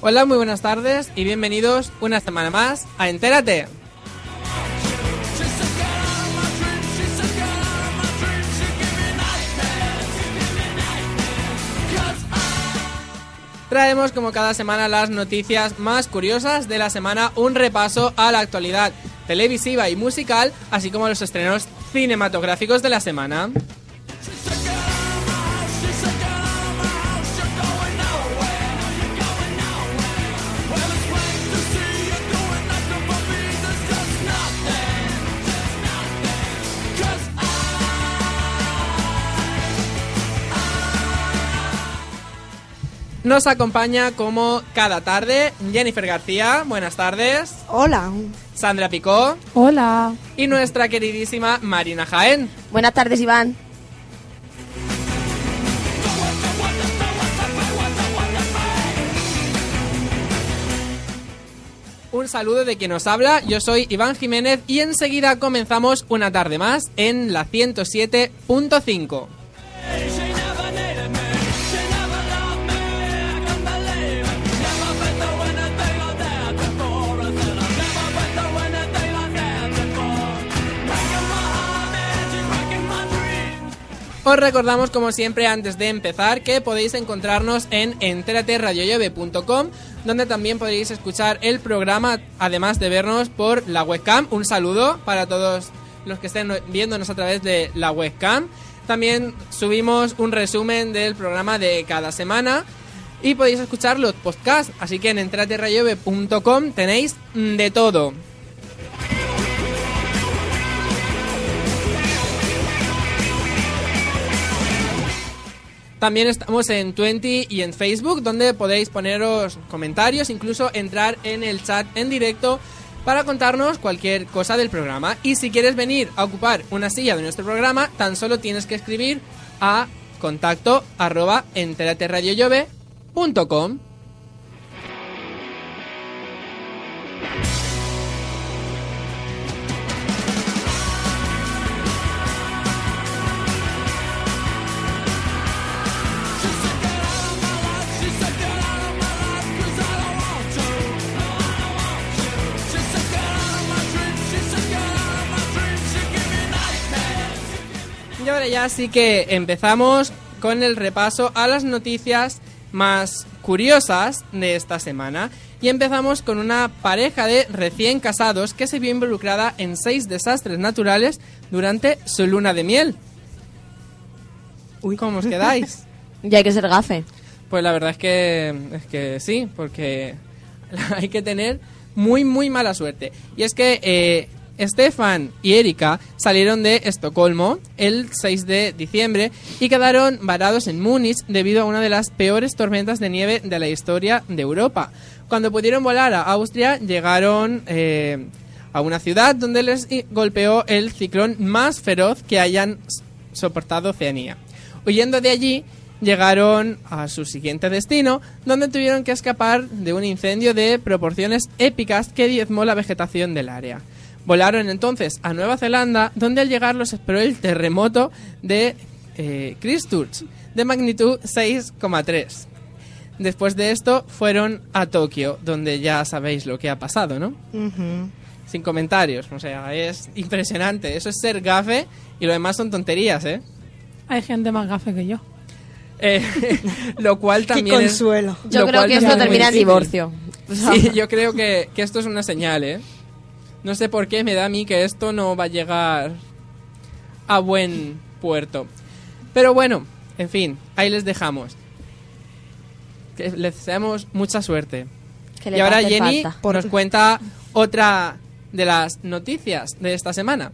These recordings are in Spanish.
Hola, muy buenas tardes y bienvenidos una semana más a Entérate. Traemos como cada semana las noticias más curiosas de la semana, un repaso a la actualidad televisiva y musical, así como los estrenos cinematográficos de la semana. Nos acompaña como cada tarde Jennifer García, buenas tardes. Hola. Sandra Picó Hola. y nuestra queridísima Marina Jaén. Buenas tardes, Iván. Un saludo de quien nos habla, yo soy Iván Jiménez y enseguida comenzamos una tarde más en la 107.5. Os recordamos, como siempre, antes de empezar, que podéis encontrarnos en enteraterradiollove.com, donde también podréis escuchar el programa, además de vernos por la webcam. Un saludo para todos los que estén viéndonos a través de la webcam. También subimos un resumen del programa de cada semana y podéis escuchar los podcasts. Así que en enteraterradiollove.com tenéis de todo. También estamos en Twenty y en Facebook, donde podéis poneros comentarios, incluso entrar en el chat en directo para contarnos cualquier cosa del programa. Y si quieres venir a ocupar una silla de nuestro programa, tan solo tienes que escribir a contacto arroba enteraterradiollove.com. ahora ya sí que empezamos con el repaso a las noticias más curiosas de esta semana. Y empezamos con una pareja de recién casados que se vio involucrada en seis desastres naturales durante su luna de miel. Uy, ¿cómo os quedáis? Ya hay que ser gafe. Pues la verdad es que, es que sí, porque hay que tener muy, muy mala suerte. Y es que eh, Stefan y Erika salieron de Estocolmo el 6 de diciembre y quedaron varados en Múnich debido a una de las peores tormentas de nieve de la historia de Europa. Cuando pudieron volar a Austria, llegaron eh, a una ciudad donde les golpeó el ciclón más feroz que hayan soportado Oceanía. Huyendo de allí, llegaron a su siguiente destino, donde tuvieron que escapar de un incendio de proporciones épicas que diezmó la vegetación del área. Volaron entonces a Nueva Zelanda, donde al llegar los esperó el terremoto de eh, Christchurch, de magnitud 6,3. Después de esto fueron a Tokio, donde ya sabéis lo que ha pasado, ¿no? Sin comentarios, o sea, es impresionante. Eso es ser gafe y lo demás son tonterías, ¿eh? Hay gente más gafe que yo. Eh, lo cual también es- consuelo. Yo creo que esto termina en divorcio. Sí, yo creo que, que esto es una señal, ¿eh? No sé por qué me da a mí que esto no va a llegar a buen puerto. Pero bueno, en fin, ahí les dejamos. Que les deseamos mucha suerte. Que y ahora Jenny falta. nos cuenta otra de las noticias de esta semana.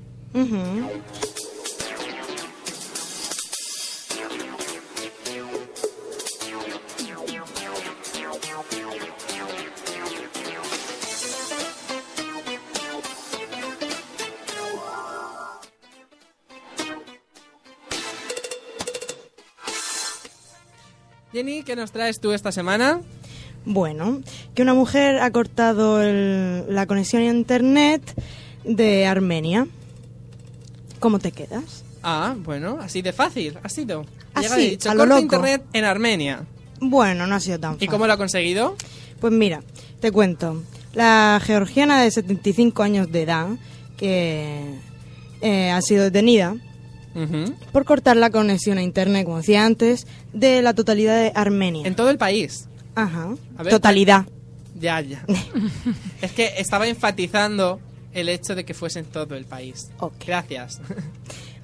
Jenny, ¿qué nos traes tú esta semana? Bueno, que una mujer ha cortado el- la conexión a internet de Armenia. ¿Cómo te quedas? Ah, bueno, así de fácil, ha sido. Así, Llega y dicho, a lo corta loco. internet en Armenia. Bueno, no ha sido tan ¿Y fácil. cómo lo ha conseguido? Pues mira, te cuento. La georgiana de 75 años de edad, que eh, ha sido detenida Por cortar la conexión a internet, como decía antes, de la totalidad de Armenia. En todo el país. Ajá. Ver, Totalidad. Ya, ya. es que estaba enfatizando el hecho de que fuese en todo el país. Ok. Gracias.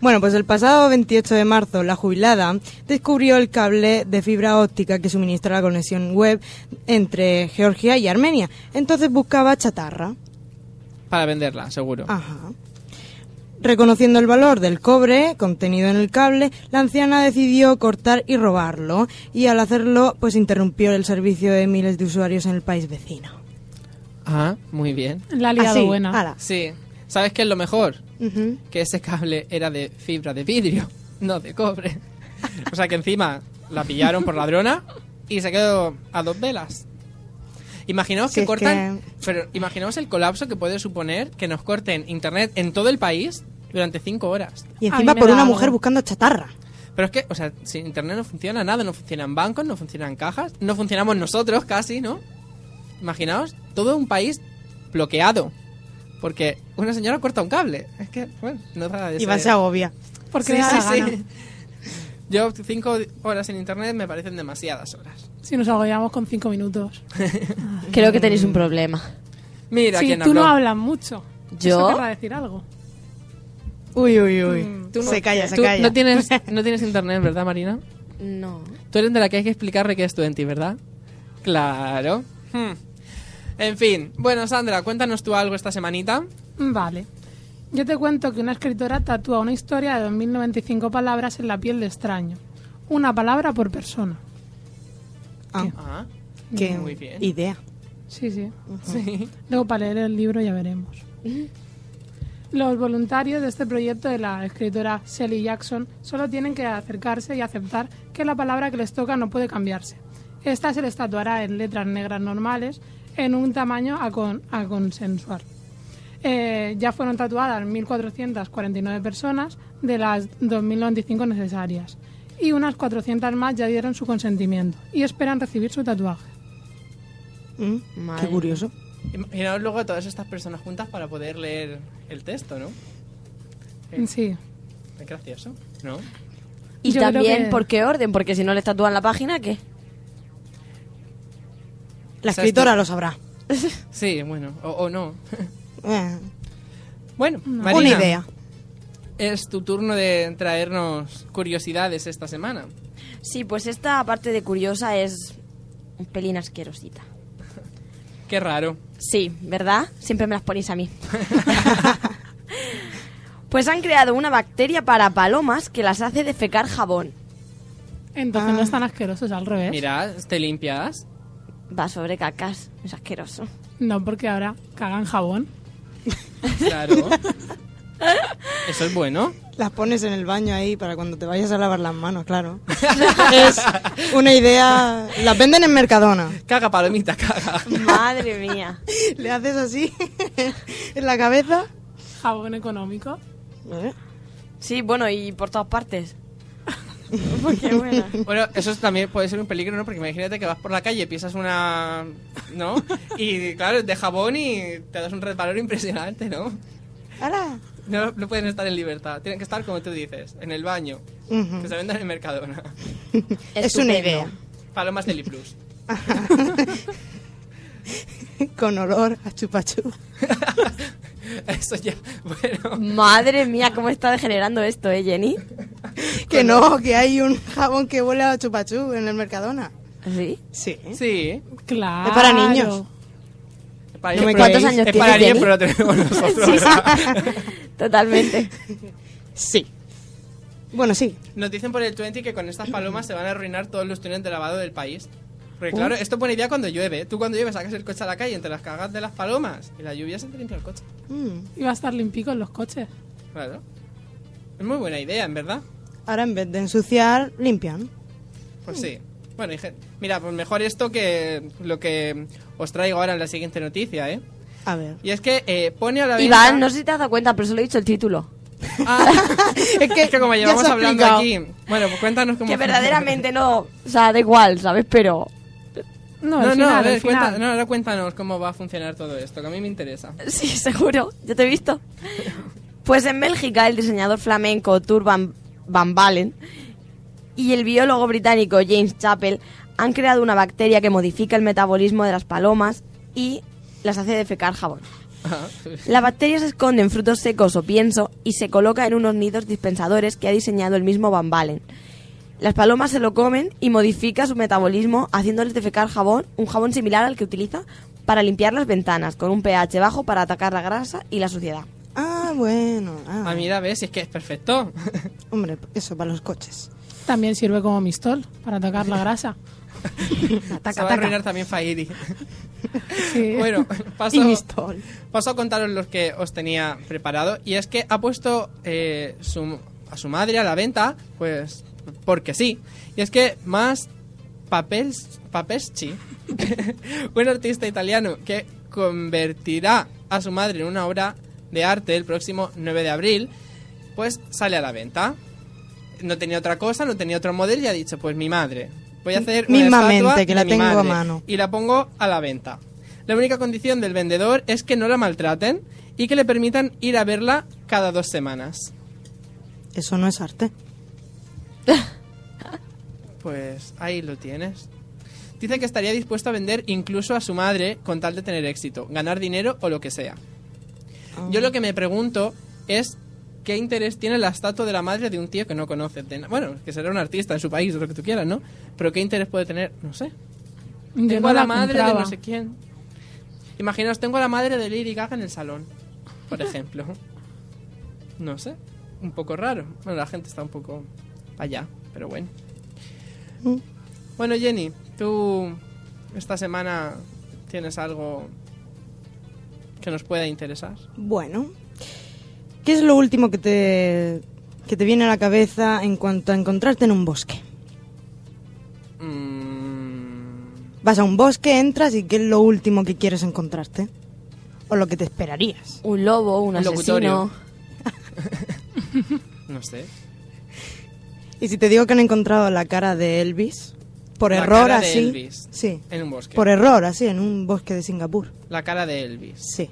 Bueno, pues el pasado 28 de marzo, la jubilada descubrió el cable de fibra óptica que suministra la conexión web entre Georgia y Armenia. Entonces buscaba chatarra. Para venderla, seguro. Ajá. Reconociendo el valor del cobre contenido en el cable, la anciana decidió cortar y robarlo, y al hacerlo, pues interrumpió el servicio de miles de usuarios en el país vecino. Ah, muy bien. La ha liado Así, buena. ala. Sí. ¿Sabes qué es lo mejor? Ujú. Que ese cable era de fibra de vidrio, no de cobre. O sea que encima la pillaron por ladrona y se quedó a dos velas. Imaginaos Si que es cortan, pero imaginaos el colapso que puede suponer que nos corten internet en todo el país durante cinco horas. Y A encima por una algo. mujer buscando chatarra. Pero es que, o sea, si internet no funciona nada, no funcionan bancos, no funcionan cajas, no funcionamos nosotros casi, ¿no? Imaginaos, todo un país bloqueado. Porque una señora corta un cable. Es que, bueno, no deja de Y ser- va se agobia. Porque Sí, sí, sí. Yo cinco horas en internet me parecen demasiadas horas. Si nos agobiamos con cinco minutos. Creo que tenéis un problema. Mira Sí, quién tú habló. no hablas mucho. ¿Yo? Eso querrá decir algo. Uy, uy, uy. Tú no- se calla, se tú calla. No tienes, no tienes internet, ¿verdad, Marina? No. Tú eres de la que hay que explicarle qué es tu enti, ¿verdad? Claro. Hmm. En fin. Bueno, Sandra, cuéntanos tú algo esta semanita. Vale. Yo te cuento que una escritora tatúa una historia de 2095 palabras en la piel de extraño. Una palabra por persona. Ah, Ah, qué muy bien. idea. Sí, sí. sí. Luego para leer el libro ya veremos. Los voluntarios de este proyecto de la escritora Shelley Jackson solo tienen que acercarse y aceptar que la palabra que les toca no puede cambiarse. Esta se les tatuará en letras negras normales en un tamaño a, con- a consensuar. Eh, ya fueron tatuadas 1.449 personas de las 2.095 necesarias y unas 400 más ya dieron su consentimiento y esperan recibir su tatuaje. Mm, qué curioso. Imaginaos luego a todas estas personas juntas para poder leer el texto, ¿no? Sí. Es gracioso, ¿no? Y Yo también, que- ¿por qué orden? Porque si no le tatúan la página, ¿qué? La ¿Sabes escritora lo sabrá. Sí, bueno, o, o no. Eh, bueno, una Marina, idea. Es tu turno de traernos curiosidades esta semana. Sí, pues esta parte de curiosa es un pelín asquerosita. Qué raro. Sí, ¿verdad? Siempre me las ponéis a mí. pues han creado una bacteria para palomas que las hace defecar jabón. Entonces no es tan asqueroso, es al revés. Mira, te limpias. Va sobre cacas. Es asqueroso. No, porque ahora cagan jabón. Claro. Eso es bueno. Las pones en el baño ahí para cuando te vayas a lavar las manos, claro. es una idea. Las venden en Mercadona. Caga, palomita, caga. Madre mía. Le haces así en la cabeza. Jabón económico. ¿Eh? Sí, bueno, y por todas partes. Porque bueno. Bueno, eso es- también puede ser un peligro, ¿no? Porque imagínate que vas por la calle, pisas una... ¿No? Y claro, de jabón y te das un resbalón impresionante, ¿no? ¡Hala! No, no pueden estar en libertad. Tienen que estar, como tú dices, en el baño. Que se vendan en Mercadona. Es una idea. Palomas Deli Plus. Con olor a chupachú. Eso ya, bueno. Madre mía, cómo está degenerando esto, ¿eh, Jenny? Que no, que hay un jabón que huele a chupachú en el Mercadona. ¿Sí? Sí. Sí. Claro. Es para niños. Para No me ¿Cuántos años es tiene para 10, Jenny? pero lo tenemos nosotros. Sí, sí. Totalmente. Sí. Bueno, sí. Nos dicen por el 20 que con estas palomas se van a arruinar todos los túneles de lavado del país. Porque claro, esto es buena idea cuando llueve. Tú cuando llueve sacas el coche a la calle entre las cagas de las palomas y la lluvia se te limpia el coche. Mm. Iba a estar limpico en los coches. Claro. Es muy buena idea, en verdad. Ahora en vez de ensuciar, limpian. Pues sí. Bueno, gen- mira, pues mejor esto que lo que os traigo ahora en la siguiente noticia, ¿eh? A ver. Y es que eh, pone a la venta... Iván, no sé si te has dado cuenta, pero solo he dicho el título. Ah, Es que, es que como ya llevamos hablando explicado. aquí... Bueno, pues cuéntanos cómo... Que verdaderamente no. O sea, da igual, ¿sabes? Pero. No, No, el no, final, a ver, el final. cuenta- no, ahora cuéntanos cómo va a funcionar todo esto, que a mí me interesa. Sí, seguro. Yo te he visto. Pues en Bélgica, el diseñador flamenco Tur Van, Van Balen y el biólogo británico James Chappell han creado una bacteria que modifica el metabolismo de las palomas y las hace defecar jabón. La bacteria se esconde en frutos secos o pienso y se coloca en unos nidos dispensadores que ha diseñado el mismo Van Balen. Las palomas se lo comen y modifica su metabolismo haciéndoles defecar jabón, un jabón similar al que utiliza para limpiar las ventanas, con un pH bajo para atacar la grasa y la suciedad. Ah, bueno. Ah. Ah, mira, ves, si es que es perfecto. Hombre, eso para los coches. También sirve como mistol para atacar la grasa. Se va a arruinar también Fairi. Sí. bueno, paso, Y Mistol. paso a contaros los que os tenía preparado. Y es que ha puesto eh, su- a su madre a la venta, pues porque sí. Y es que más Papels, Papeschi, un artista italiano que convertirá a su madre en una obra de arte el próximo 9 de abril, pues sale a la venta. No tenía otra cosa, no tenía otro modelo y ha dicho, pues mi madre. Voy a hacer una Mismamente, que la tengo a madre mano. Y la pongo a la venta. La única condición del vendedor es que no la maltraten y que le permitan ir a verla cada dos semanas. Eso no es arte. Pues ahí lo tienes. Dice que estaría dispuesto a vender incluso a su madre con tal de tener éxito, ganar dinero o lo que sea. Yo lo que me pregunto es qué interés tiene la estatua de la madre de un tío que no conoce. Bueno, que será un artista en su país, lo que tú quieras, ¿no? Pero qué interés puede tener, no sé. Yo Tengo no a la la madre de no sé quién. Imaginaos, tengo a la madre de Lady Gaga en el salón, por ejemplo. No sé, un poco raro. Bueno, la gente está un poco allá, pero bueno. Bueno, Jenny, tú esta semana tienes algo que nos pueda interesar. Bueno, ¿qué es lo último que te, que te viene a la cabeza en cuanto a encontrarte en un bosque? Mm, Vas a un bosque, entras y ¿qué es lo último que quieres encontrarte? O lo que te esperarías. Un lobo, un Un asesino. locutorio. no sé. Y si te digo que han encontrado la cara de Elvis, por La error cara de así. Elvis. Sí. En un bosque. Por error así, en un bosque de Singapur. La cara de Elvis. Sí.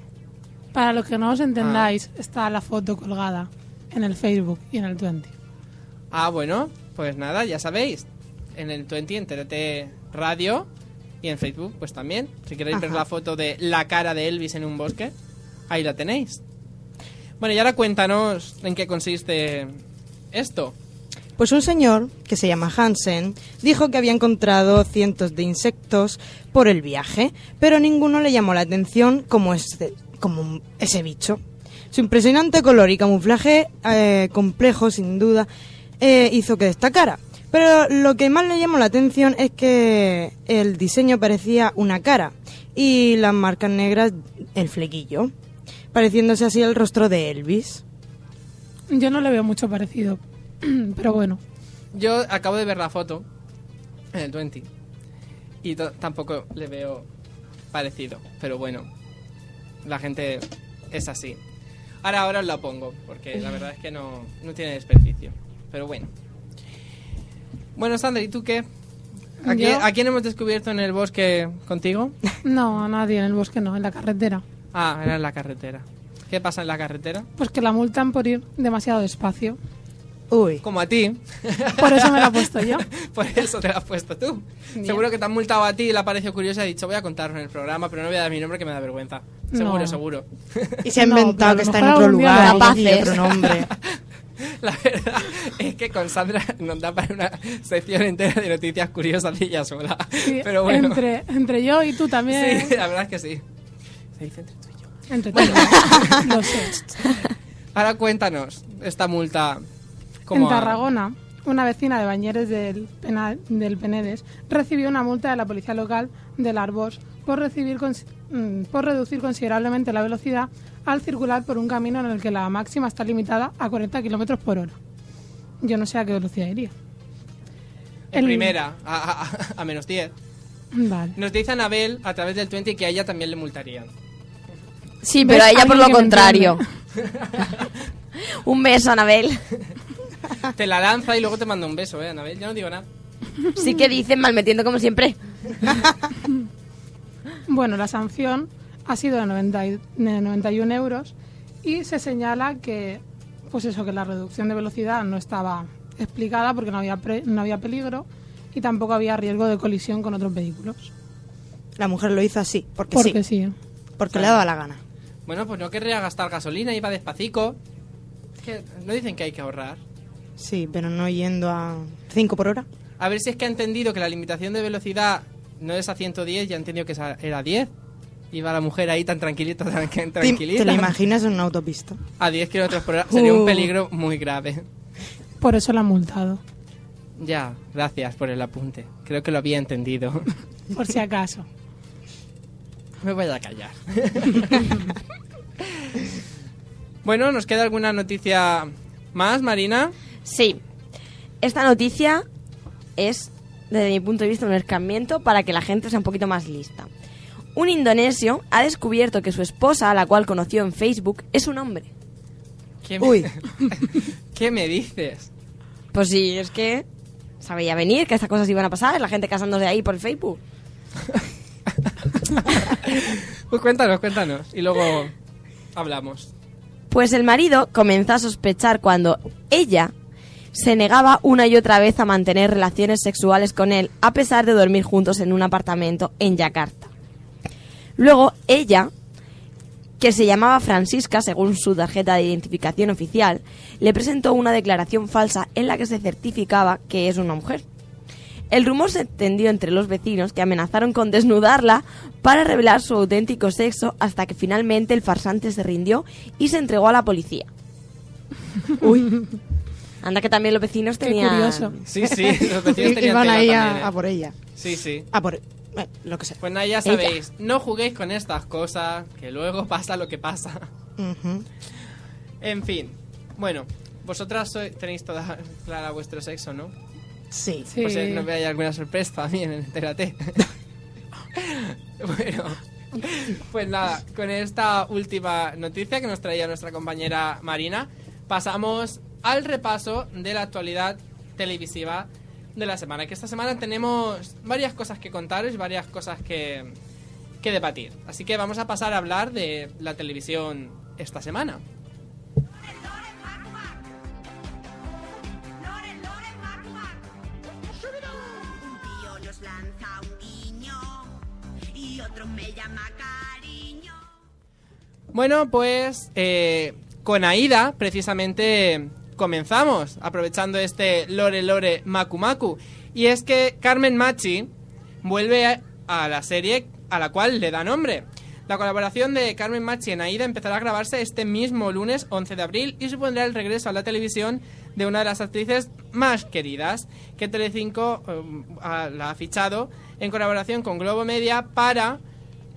Para los que no os entendáis, Ah. está la foto colgada en el Facebook y en el 20. Ah, bueno, pues nada, ya sabéis. En el 20, en TRT Radio y en Facebook, pues también. Si queréis ver la foto de la cara de Elvis en un bosque, ahí la tenéis. Bueno, y ahora cuéntanos en qué consiste esto. Pues un señor, que se llama Hansen, dijo que había encontrado cientos de insectos por el viaje, pero ninguno le llamó la atención como, este, como ese bicho. Su impresionante color y camuflaje eh, complejo, sin duda, eh, hizo que destacara. Pero lo que más le llamó la atención es que el diseño parecía una cara y las marcas negras el flequillo, pareciéndose así el rostro de Elvis. Yo no le veo mucho parecido, pero bueno. Yo acabo de ver la foto en el 20 y tampoco le veo parecido, pero bueno, la gente es así. Ahora, ahora os la pongo, porque la verdad es que no, no tiene desperdicio, pero bueno. Bueno, Sandra, ¿y tú qué? ¿A, quién, a quién hemos descubierto en el bosque contigo? No, a nadie en el bosque no, en la carretera. Ah, era en la carretera. ¿Qué pasa en la carretera? Pues que la multan por ir demasiado despacio. Uy, Como a ti. Por eso me la he puesto yo. Por eso te la has puesto tú. Seguro que te han multado a ti y le ha parecido curioso y ha dicho, voy a contarlo en el programa, pero no voy a dar mi nombre que me da vergüenza. Seguro, No. seguro. y se ha No, inventado pero que está en otro lugar y otro nombre. La verdad es que con Sandra nos da para una sección entera de noticias curiosas de ella sola. Sí, Pero bueno. entre, entre yo y tú también. Sí, la verdad es que sí. Se dice entre tú y yo. Entre todos. Lo sé. Ahora cuéntanos esta multa. En ¿cómo ha- Tarragona, una vecina de Bañeres del, Pena- del Penedes recibió una multa de la policía local del Arbós por, recibir cons- mm, por reducir considerablemente la velocidad al circular por un camino en el que la máxima está limitada a 40 kilómetros por hora. Yo no sé a qué velocidad iría. En El- primera, a, a- a menos 10. Vale. Nos dice Anabel a través del 20 que a ella también le multarían. Sí, ¿Ves? pero a ella por lo contrario. Un beso, Anabel. Te la lanza y luego te manda un beso, ¿eh, Anabel? Ya no digo nada. Sí que dicen mal metiendo como siempre. Bueno, la sanción ha sido de, 90 y- de 91 euros y se señala que, pues eso, que la reducción de velocidad no estaba explicada porque no había, pre- no había peligro y tampoco había riesgo de colisión con otros vehículos. La mujer lo hizo así, porque, Porque sí, sí. porque le daba la gana. Bueno, pues no querría gastar gasolina, iba despacito. Es que no dicen que hay que ahorrar. Sí, pero no yendo a 5 por hora. A ver si es que ha entendido que la limitación de velocidad no es a 110 y ha entendido que esa- era 10. Iba la mujer ahí tan tranquilita, tan ¿Te, tranquilita. te lo imaginas en una autopista? A 10 kilómetros por hora sería un Uh. peligro muy grave. Por eso la han multado, Ya, gracias por el apunte. Creo que lo había entendido. por si acaso. Me voy a callar. bueno, ¿nos queda alguna noticia más, Marina? Sí. Esta noticia es, desde mi punto de vista, un escarmiento para que la gente sea un poquito más lista. Un indonesio ha descubierto que su esposa, a la cual conoció en Facebook, es un hombre. ¿Qué me, Uy. ¿Qué me dices? Pues sí, es que sabía venir que estas cosas iban a pasar, la gente casándose ahí por Facebook. Pues cuéntanos, cuéntanos. Y luego hablamos. Pues el marido comenzó a sospechar cuando ella se negaba una y otra vez a mantener relaciones sexuales con él, a pesar de dormir juntos en un apartamento en Yakarta. Luego ella, que se llamaba Francisca, según su tarjeta de identificación oficial, le presentó una declaración falsa en la que se certificaba que es una mujer. El rumor se extendió entre los vecinos que amenazaron con desnudarla para revelar su auténtico sexo hasta que finalmente el farsante se rindió y se entregó a la policía. Uy, Anda que también los vecinos Qué tenían... curioso. Sí, sí, los vecinos tenían iban tela ahí también, a, ¿eh? a por ella. Sí, sí. A por... eh, lo que sea. Pues nada, ya sabéis, no juguéis con estas cosas, que luego pasa lo que pasa. Ujú. En fin, bueno, vosotras sois- tenéis toda clara vuestro sexo, ¿no? Sí. Sí. Si no veáis alguna sorpresa también, entérate. bueno, pues nada, con esta última noticia que nos traía nuestra compañera Marina, pasamos al repaso de la actualidad televisiva de la semana. Que esta semana tenemos varias cosas que contaros, varias cosas que, que debatir. Así que vamos a pasar a hablar de la televisión esta semana. Y. Bueno, pues eh, con Aida precisamente comenzamos, aprovechando este Lore Lore Maku Maku. Y es que Carmen Machi vuelve a, la serie a la cual le da nombre. La colaboración de Carmen Machi en Aida empezará a grabarse este mismo lunes 11 de abril y supondrá el regreso a la televisión de una de las actrices más queridas que Telecinco eh, la ha fichado en colaboración con Globo Media para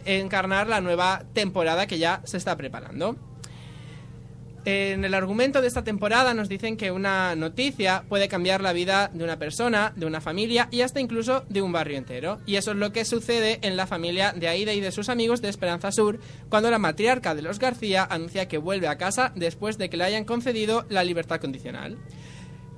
encarnar la nueva temporada que ya se está preparando. En el argumento de esta temporada nos dicen que una noticia puede cambiar la vida de una persona, de una familia y hasta incluso de un barrio entero. Y eso es lo que sucede en la familia de Aida y de sus amigos de Esperanza Sur cuando la matriarca de los García anuncia que vuelve a casa después de que le hayan concedido la libertad condicional.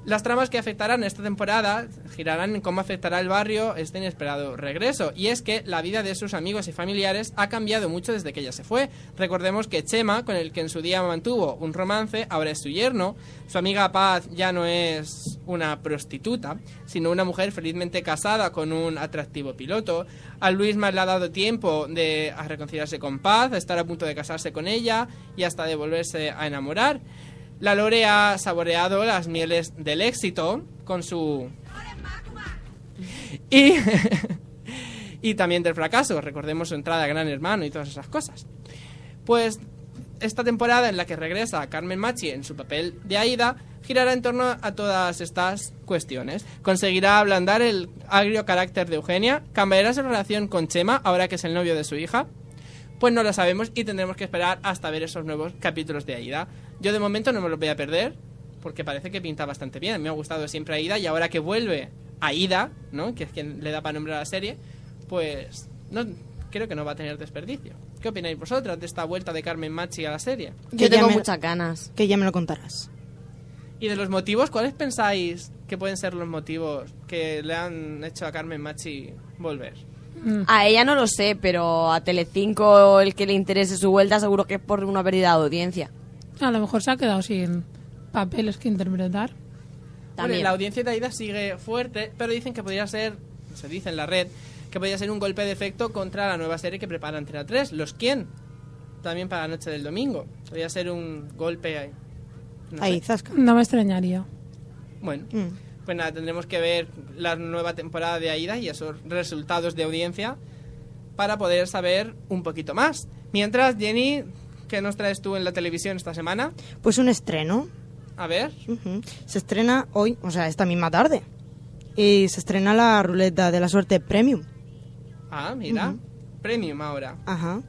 Las tramas que afectarán esta temporada girarán en cómo afectará el barrio este inesperado regreso. Y es que la vida de sus amigos y familiares ha cambiado mucho desde que ella se fue. Recordemos que Chema, con el que en su día mantuvo un romance, ahora es su yerno. Su amiga Paz ya no es una prostituta, sino una mujer felizmente casada con un atractivo piloto. A más le ha dado tiempo de reconciliarse con Paz, a estar a punto de casarse con ella y hasta de volverse a enamorar. La Lore ha saboreado las mieles del éxito con su... Y, y también del fracaso. Recordemos su entrada a Gran Hermano y todas esas cosas. Pues esta temporada en la que regresa Carmen Machi en su papel de Aida girará en torno a todas estas cuestiones. Conseguirá ablandar el agrio carácter de Eugenia, cambiará su relación con Chema, ahora que es el novio de su hija. Pues no lo sabemos y tendremos que esperar hasta ver esos nuevos capítulos de Aida. Yo de momento no me los voy a perder, porque parece que pinta bastante bien. Me ha gustado siempre Aida y ahora que vuelve Aida, ¿no? que es quien le da para nombre a la serie, pues no, creo que no va a tener desperdicio. ¿Qué opináis vosotras de esta vuelta de Carmen Machi a la serie? Yo tengo muchas ganas. Que ya me lo contarás. Y de los motivos, ¿cuáles pensáis que pueden ser los motivos que le han hecho a Carmen Machi volver? A ella no lo sé, pero a Telecinco el que le interese su vuelta seguro que es por una pérdida de audiencia. A lo mejor se ha quedado sin papeles que interpretar. También. la audiencia de Aida sigue fuerte, pero dicen que podría ser, se dice en la red, que podría ser un golpe de efecto contra la nueva serie que prepara Antena 3, Los Quién, también para la noche del domingo. Podría ser un golpe ahí. no Ahí, sé. zasca. No me extrañaría. Bueno, Mm. pues nada, tendremos que ver la nueva temporada de Aida y esos resultados de audiencia para poder saber un poquito más. Mientras, Jenny, ¿qué nos traes tú en la televisión esta semana? Pues un estreno. A ver. Se estrena hoy, o sea, esta misma tarde. Y se estrena la ruleta de la suerte premium. Ah, mira. Premium ahora. Ajá.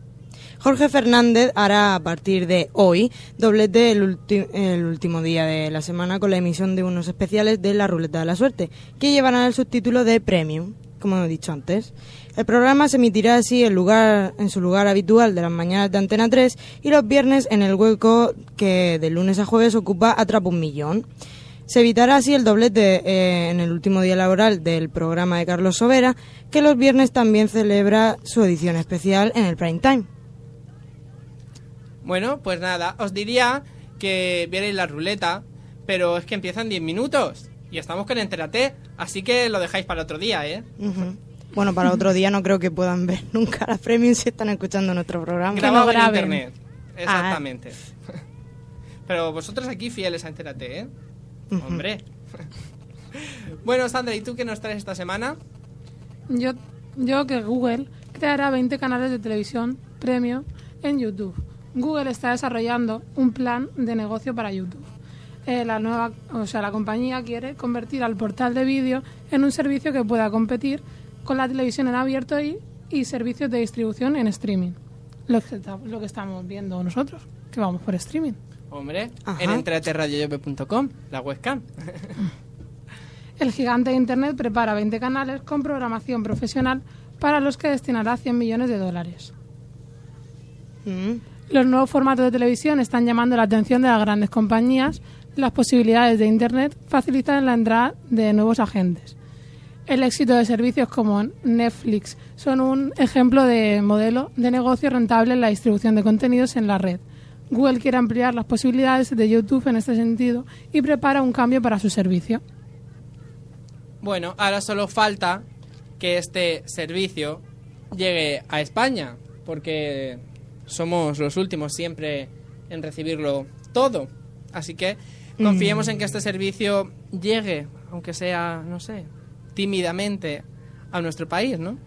Jorge Fernández hará a partir de hoy doblete el, el último día de la semana con la emisión de unos especiales de la Ruleta de la Suerte, que llevarán el subtítulo de Premium, como he dicho antes. El programa se emitirá así en, su lugar habitual de las mañanas de Antena 3 y los viernes en el hueco que de lunes a jueves ocupa Atrapa un Millón. Se evitará así el doblete eh, en el último día laboral del programa de Carlos Sobera, que los viernes también celebra su edición especial en el prime time. Bueno, pues nada, os diría que vierais la ruleta, pero es que empiezan 10 minutos y estamos con Entérate, así que lo dejáis para otro día, ¿eh? Bueno, para otro día no creo que puedan ver nunca la premium si están escuchando nuestro programa. Grabado en graben. internet. Exactamente. Pero vosotros aquí fieles a Entérate, ¿eh? Hombre. bueno, Sandra, ¿y tú qué nos traes esta semana? Yo, yo que Google creará 20 canales de televisión premium en YouTube. Google está desarrollando un plan de negocio para YouTube. Eh, la nueva, o sea, la compañía quiere convertir al portal de vídeo en un servicio que pueda competir con la televisión en abierto y, y servicios de distribución en streaming. Lo que, está- lo que estamos viendo nosotros, que vamos por streaming. Hombre, Ajá. en enteraterradioyope.com, la webcam. El gigante de Internet prepara 20 canales con programación profesional para los que destinará 100 millones de dólares. Mm. Los nuevos formatos de televisión están llamando la atención de las grandes compañías. Las posibilidades de Internet facilitan la entrada de nuevos agentes. El éxito de servicios como Netflix son un ejemplo de modelo de negocio rentable en la distribución de contenidos en la red. Google quiere ampliar las posibilidades de YouTube en este sentido y prepara un cambio para su servicio. Bueno, ahora solo falta que este servicio llegue a España, porque somos los últimos siempre en recibirlo todo. Así que confiemos en que este servicio llegue, aunque sea, no sé, tímidamente a nuestro país, ¿no?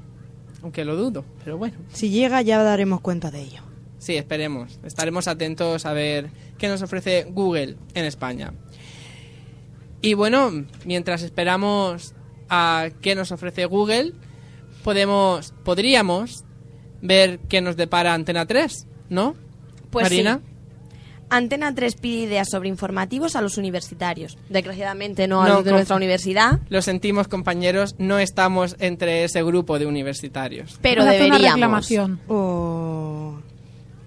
Aunque lo dudo, pero bueno. Si llega ya daremos cuenta de ello. Sí, esperemos. Estaremos atentos a ver qué nos ofrece Google en España. Y bueno, mientras esperamos a qué nos ofrece Google, podemos, podríamos ver qué nos depara Antena 3, ¿no? Pues Marina. sí. Antena 3 pide ideas sobre informativos a los universitarios. Desgraciadamente no a No, los de nuestra universidad, Lo sentimos, compañeros, no estamos entre ese grupo de universitarios. pero hacer una deberíamos. reclamación. Oh.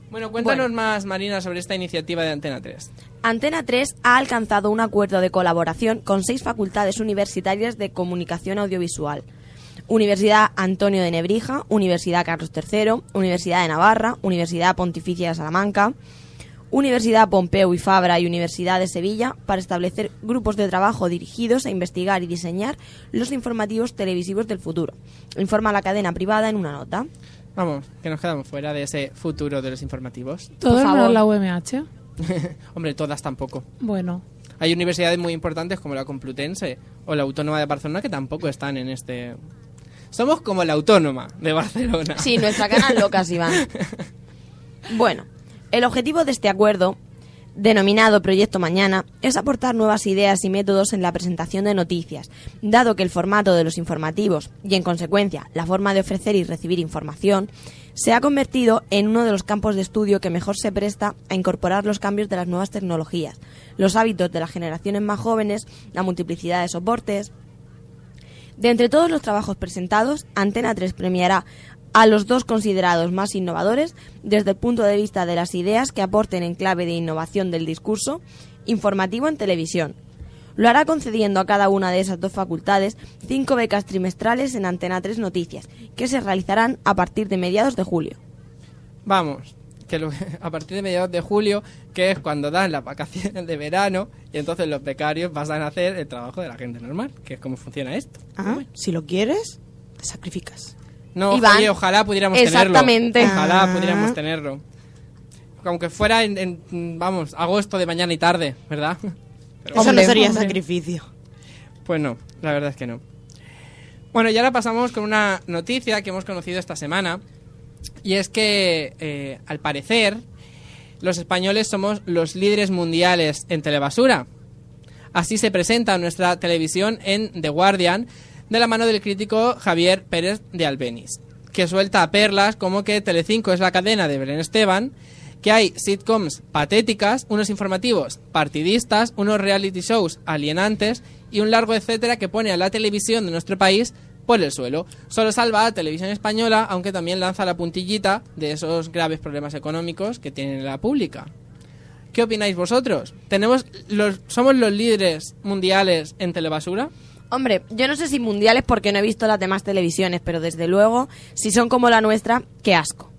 Bueno, cuéntanos Bueno. más, Marina, sobre esta iniciativa de Antena 3. Antena 3 ha alcanzado un acuerdo de colaboración con seis facultades universitarias de comunicación audiovisual. Universidad Antonio de Nebrija, Universidad Carlos III, Universidad de Navarra, Universidad Pontificia de Salamanca, Universidad Pompeu y Fabra y Universidad de Sevilla para establecer grupos de trabajo dirigidos a investigar y diseñar los informativos televisivos del futuro. Informa la cadena privada en una nota. Vamos, que nos quedamos fuera de ese futuro de los informativos. Todo Por menos favor. la UMH. Hombre, todas tampoco. Bueno, Hay universidades muy importantes como la Complutense o la Autónoma de Barcelona que tampoco están en este Somos como la autónoma de Barcelona. Sí, nuestra cara locas, Iván. Bueno, el objetivo de este acuerdo, denominado Proyecto Mañana, es aportar nuevas ideas y métodos en la presentación de noticias, dado que el formato de los informativos y, en consecuencia, la forma de ofrecer y recibir información se ha convertido en uno de los campos de estudio que mejor se presta a incorporar los cambios de las nuevas tecnologías, los hábitos de las generaciones más jóvenes, la multiplicidad de soportes, de entre todos los trabajos presentados, Antena 3 premiará a los dos considerados más innovadores desde el punto de vista de las ideas que aporten en clave de innovación del discurso informativo en televisión. Lo hará concediendo a cada una de esas dos facultades cinco becas trimestrales en Antena 3 Noticias, que se realizarán a partir de mediados de julio. Vamos, que lo- a partir de mediados de julio, que es cuando dan las vacaciones de verano, y entonces los becarios pasan a hacer el trabajo de la gente normal, que es como funciona esto. Ah, si lo quieres, te sacrificas. No, Iván, oye, ojalá pudiéramos exactamente. tenerlo. Ojalá Ah. pudiéramos tenerlo. Aunque fuera en, en, vamos, agosto de mañana y tarde, ¿verdad? Pero- Eso no sería hombre. sacrificio. Pues no, la verdad es que no. Bueno, y ahora pasamos con una noticia que hemos conocido esta semana. Y es que, eh, al parecer, los españoles somos los líderes mundiales en telebasura. Así se presenta nuestra televisión en The Guardian, de la mano del crítico Javier Pérez de Albeniz, que suelta perlas como que Telecinco es la cadena de Belén Esteban, que hay sitcoms patéticas, unos informativos partidistas, unos reality shows alienantes y un largo etcétera que pone a la televisión de nuestro país por el suelo. Solo salva a Televisión Española, aunque también lanza la puntillita de esos graves problemas económicos que tiene la pública. ¿Qué opináis vosotros? ¿Tenemos los, ¿Somos los líderes mundiales en telebasura? Hombre, yo no sé si mundiales porque no he visto las demás televisiones, pero desde luego, si son como la nuestra, qué asco.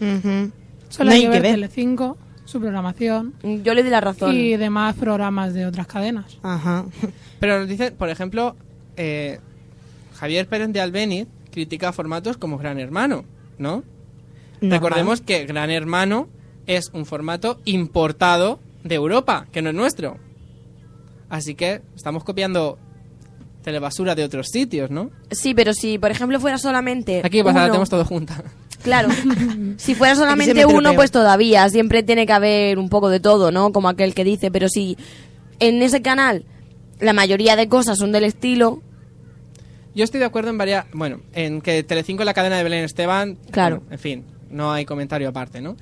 Ujú. Solo No hay que ver ver. Telecinco, su programación Yo le di la razón. y demás programas de otras cadenas. Ajá. Pero nos dice, por ejemplo, eh, Javier Pérez de Albeniz critica formatos como Gran Hermano, ¿no? Normal. Recordemos que Gran Hermano es un formato importado de Europa, que no es nuestro. Así que estamos copiando telebasura de otros sitios, ¿no? Sí, pero si, por ejemplo, fuera solamente. Aquí pasa, la uno- tenemos todo junta. Claro. si fuera solamente uno, pues todavía. Siempre tiene que haber un poco de todo, ¿no? Como aquel que dice. Pero si en ese canal la mayoría de cosas son del estilo. Yo estoy de acuerdo en varias. Bueno, en que Telecinco es la cadena de Belén Esteban. Claro. bueno, en fin, no hay comentario aparte, ¿no?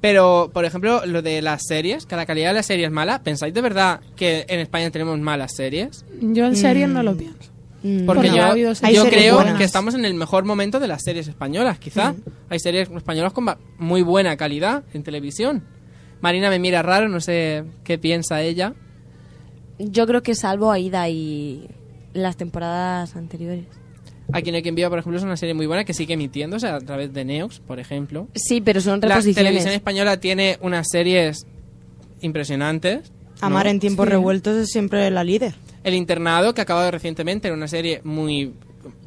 Pero, por ejemplo, lo de las series, que la calidad de las series es mala. ¿Pensáis de verdad que en España tenemos malas series? Yo en series no lo pienso. mm, Porque Porque yo, ha yo creo buenas. que estamos en el mejor momento de las series españolas, quizá. Hay series españolas con muy buena calidad en televisión. Marina me mira raro, no sé qué piensa ella. Yo creo que salvo Aida y las temporadas anteriores. Aquí no hay quien viva, por ejemplo, es una serie muy buena que sigue emitiéndose a través de Neox, por ejemplo. Sí, pero son La televisión reposiciones. española tiene unas series impresionantes. ¿no? Amar en tiempos Sí. revueltos es siempre la líder. El internado, que ha acabado recientemente, era una serie muy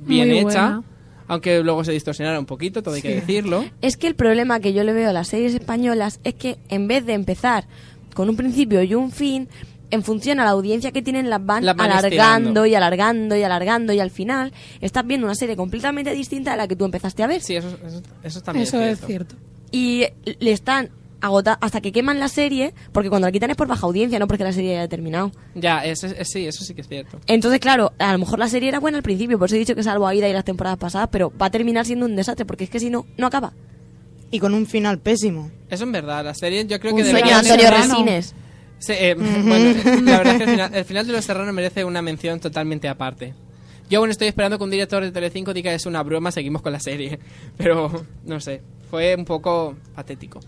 bien Muy hecha. buena. Aunque luego se distorsionara un poquito, todo hay que decirlo. Es que el problema que yo le veo a las series españolas es que en vez de empezar con un principio y un fin, en función a la audiencia que tienen las van, Las van alargando estirando. y alargando y alargando y al final estás viendo una serie completamente distinta a la que tú empezaste a ver. Sí, eso, eso, eso también Eso es es cierto. cierto. Y le están agotando hasta que queman la serie, porque cuando la quitan es por baja audiencia, no porque la serie haya terminado. Ya, eso, es- sí, eso sí que es cierto. Entonces, claro, a lo mejor la serie era buena al principio, por eso he dicho que salvo Aida y las temporadas pasadas, pero va a terminar siendo un desastre, porque es que si no, no acaba. Y con un final pésimo. Eso en verdad, la serie yo creo Un que sueño debería. Resines. Sí, eh, bueno, la verdad es que el final, el final de Los Serranos merece una mención totalmente aparte. Yo aún estoy esperando que un director de Telecinco diga es una broma, seguimos con la serie. Pero, no sé, fue un poco patético.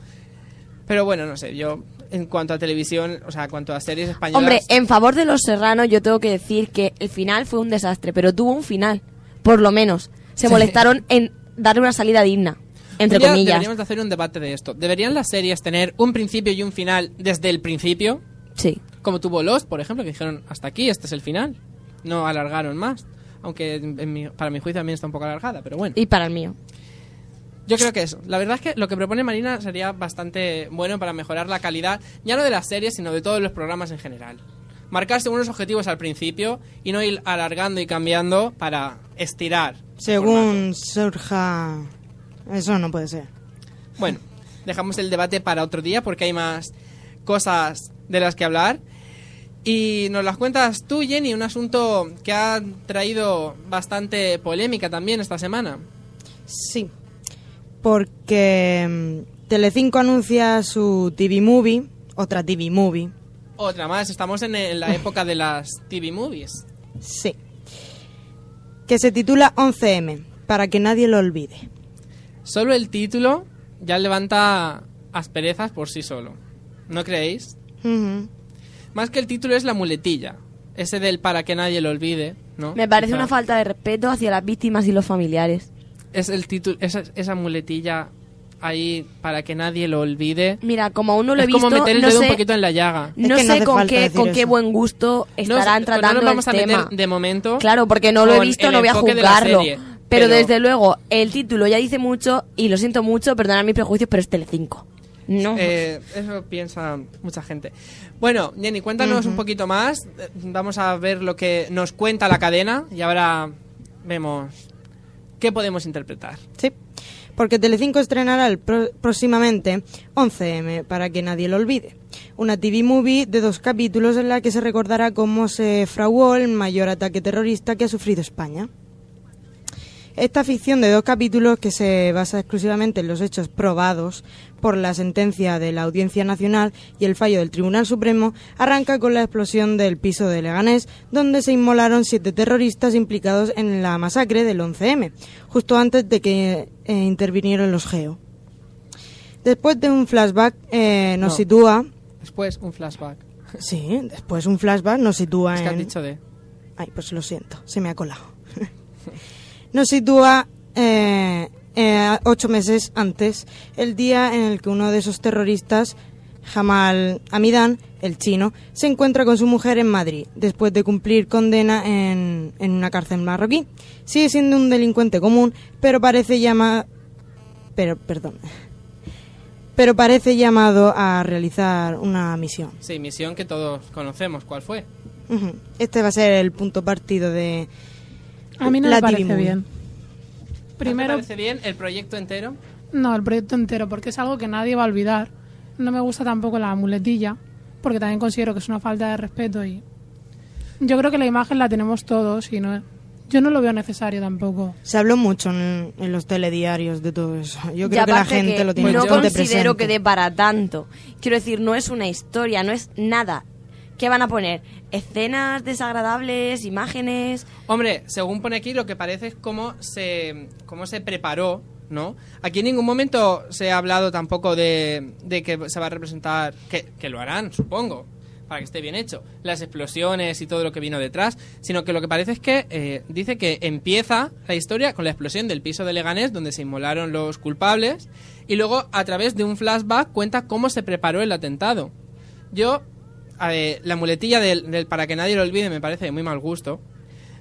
Pero bueno, no sé, yo en cuanto a televisión, o sea, en cuanto a series españolas... Hombre, en favor de Los Serranos yo tengo que decir que el final fue un desastre, pero tuvo un final, por lo menos. Se molestaron en darle una salida digna, entre comillas. Deberíamos de hacer un debate de esto. ¿Deberían las series tener un principio y un final desde el principio? Sí. Como tuvo Lost, por ejemplo, que dijeron hasta aquí, este es el final. No alargaron más. Aunque en- mi- para mi juicio también está un poco alargada, pero bueno. Y para el mío. Yo creo que eso. La verdad es que lo que propone Marina sería bastante bueno para mejorar la calidad, ya no de las series, sino de todos los programas en general. marcarse unos objetivos al principio y no ir alargando y cambiando para estirar. Según surja... Eso no puede ser. Bueno, dejamos el debate para otro día porque hay más cosas de las que hablar. Y nos las cuentas tú, Jenny, un asunto que ha traído bastante polémica también esta semana. Sí, porque mm, Telecinco anuncia su TV Movie, otra TV Movie, Otra más, estamos en, en la época de las TV movies. sí, que se titula 11M, para que nadie lo olvide. Solo el título ya levanta asperezas por sí solo. ¿No creéis? Más que el título es la muletilla. Ese del para que nadie lo olvide, ¿no? Me parece Quizá. una falta de respeto hacia las víctimas y los familiares. Es el título, esa, esa muletilla ahí para que nadie lo olvide. Mira, como aún no lo he es visto, como meter el no dedo un sé, poquito en la llaga. Es no que no sé con, qué, con qué buen gusto estarán no tratando nos vamos el a tema. de momento. Claro, porque no lo he visto, no voy a juzgarlo. Pero, desde luego, el título ya dice mucho, y lo siento mucho, perdonad mis prejuicios, pero es Telecinco. No. Eh, eso piensa mucha gente. Bueno, Jenny, cuéntanos un poquito más. Vamos a ver lo que nos cuenta la cadena y ahora vemos qué podemos interpretar. Sí, porque Telecinco estrenará el pro- próximamente 11M, para que nadie lo olvide. Una TV movie de dos capítulos en la que se recordará cómo se fraguó el mayor ataque terrorista que ha sufrido España. Esta ficción de dos capítulos, que se basa exclusivamente en los hechos probados por la sentencia de la Audiencia Nacional y el fallo del Tribunal Supremo, arranca con la explosión del piso de Leganés, donde se inmolaron siete terroristas implicados en la masacre del 11M, justo antes de que eh, intervinieron los GEO. Después de un flashback eh, nos No. sitúa... Después un flashback. Sí, después un flashback nos sitúa Es que has en... dicho de... Ay, pues lo siento, se me ha colado. Nos sitúa eh, eh, ocho meses antes, el día en el que uno de esos terroristas, Jamal Amidán, el chino, se encuentra con su mujer en Madrid, después de cumplir condena en, en una cárcel marroquí. Sigue siendo un delincuente común, pero parece llama... Pero, perdón. Pero parece llamado a realizar una misión. Sí, misión que todos conocemos. ¿Cuál fue? Este va a ser el punto partido de, A mí no La me parece TV Movie. bien. ¿Te Primero, parece bien el proyecto entero? no, el proyecto entero, porque es algo que nadie va a olvidar. No me gusta tampoco la muletilla, porque también considero que es una falta de respeto y yo creo que la imagen la tenemos todos y no yo no lo veo necesario tampoco. Se habló mucho en, en los telediarios de todo eso. Yo creo que la gente que lo tiene no bastante considero presente. que dé para tanto. Quiero decir, no es una historia, no es nada. ¿Qué van a poner? ¿Escenas desagradables? ¿Imágenes? Hombre, según pone aquí, lo que parece es cómo se, cómo se preparó, ¿no? Aquí en ningún momento se ha hablado tampoco de, de que se va a representar, que, que lo harán, supongo, para que esté bien hecho, las explosiones y todo lo que vino detrás, sino que lo que parece es que eh, dice que empieza la historia con la explosión del piso de Leganés, donde se inmolaron los culpables, y luego a través de un flashback cuenta cómo se preparó el atentado. Yo, la muletilla del, del para que nadie lo olvide me parece de muy mal gusto,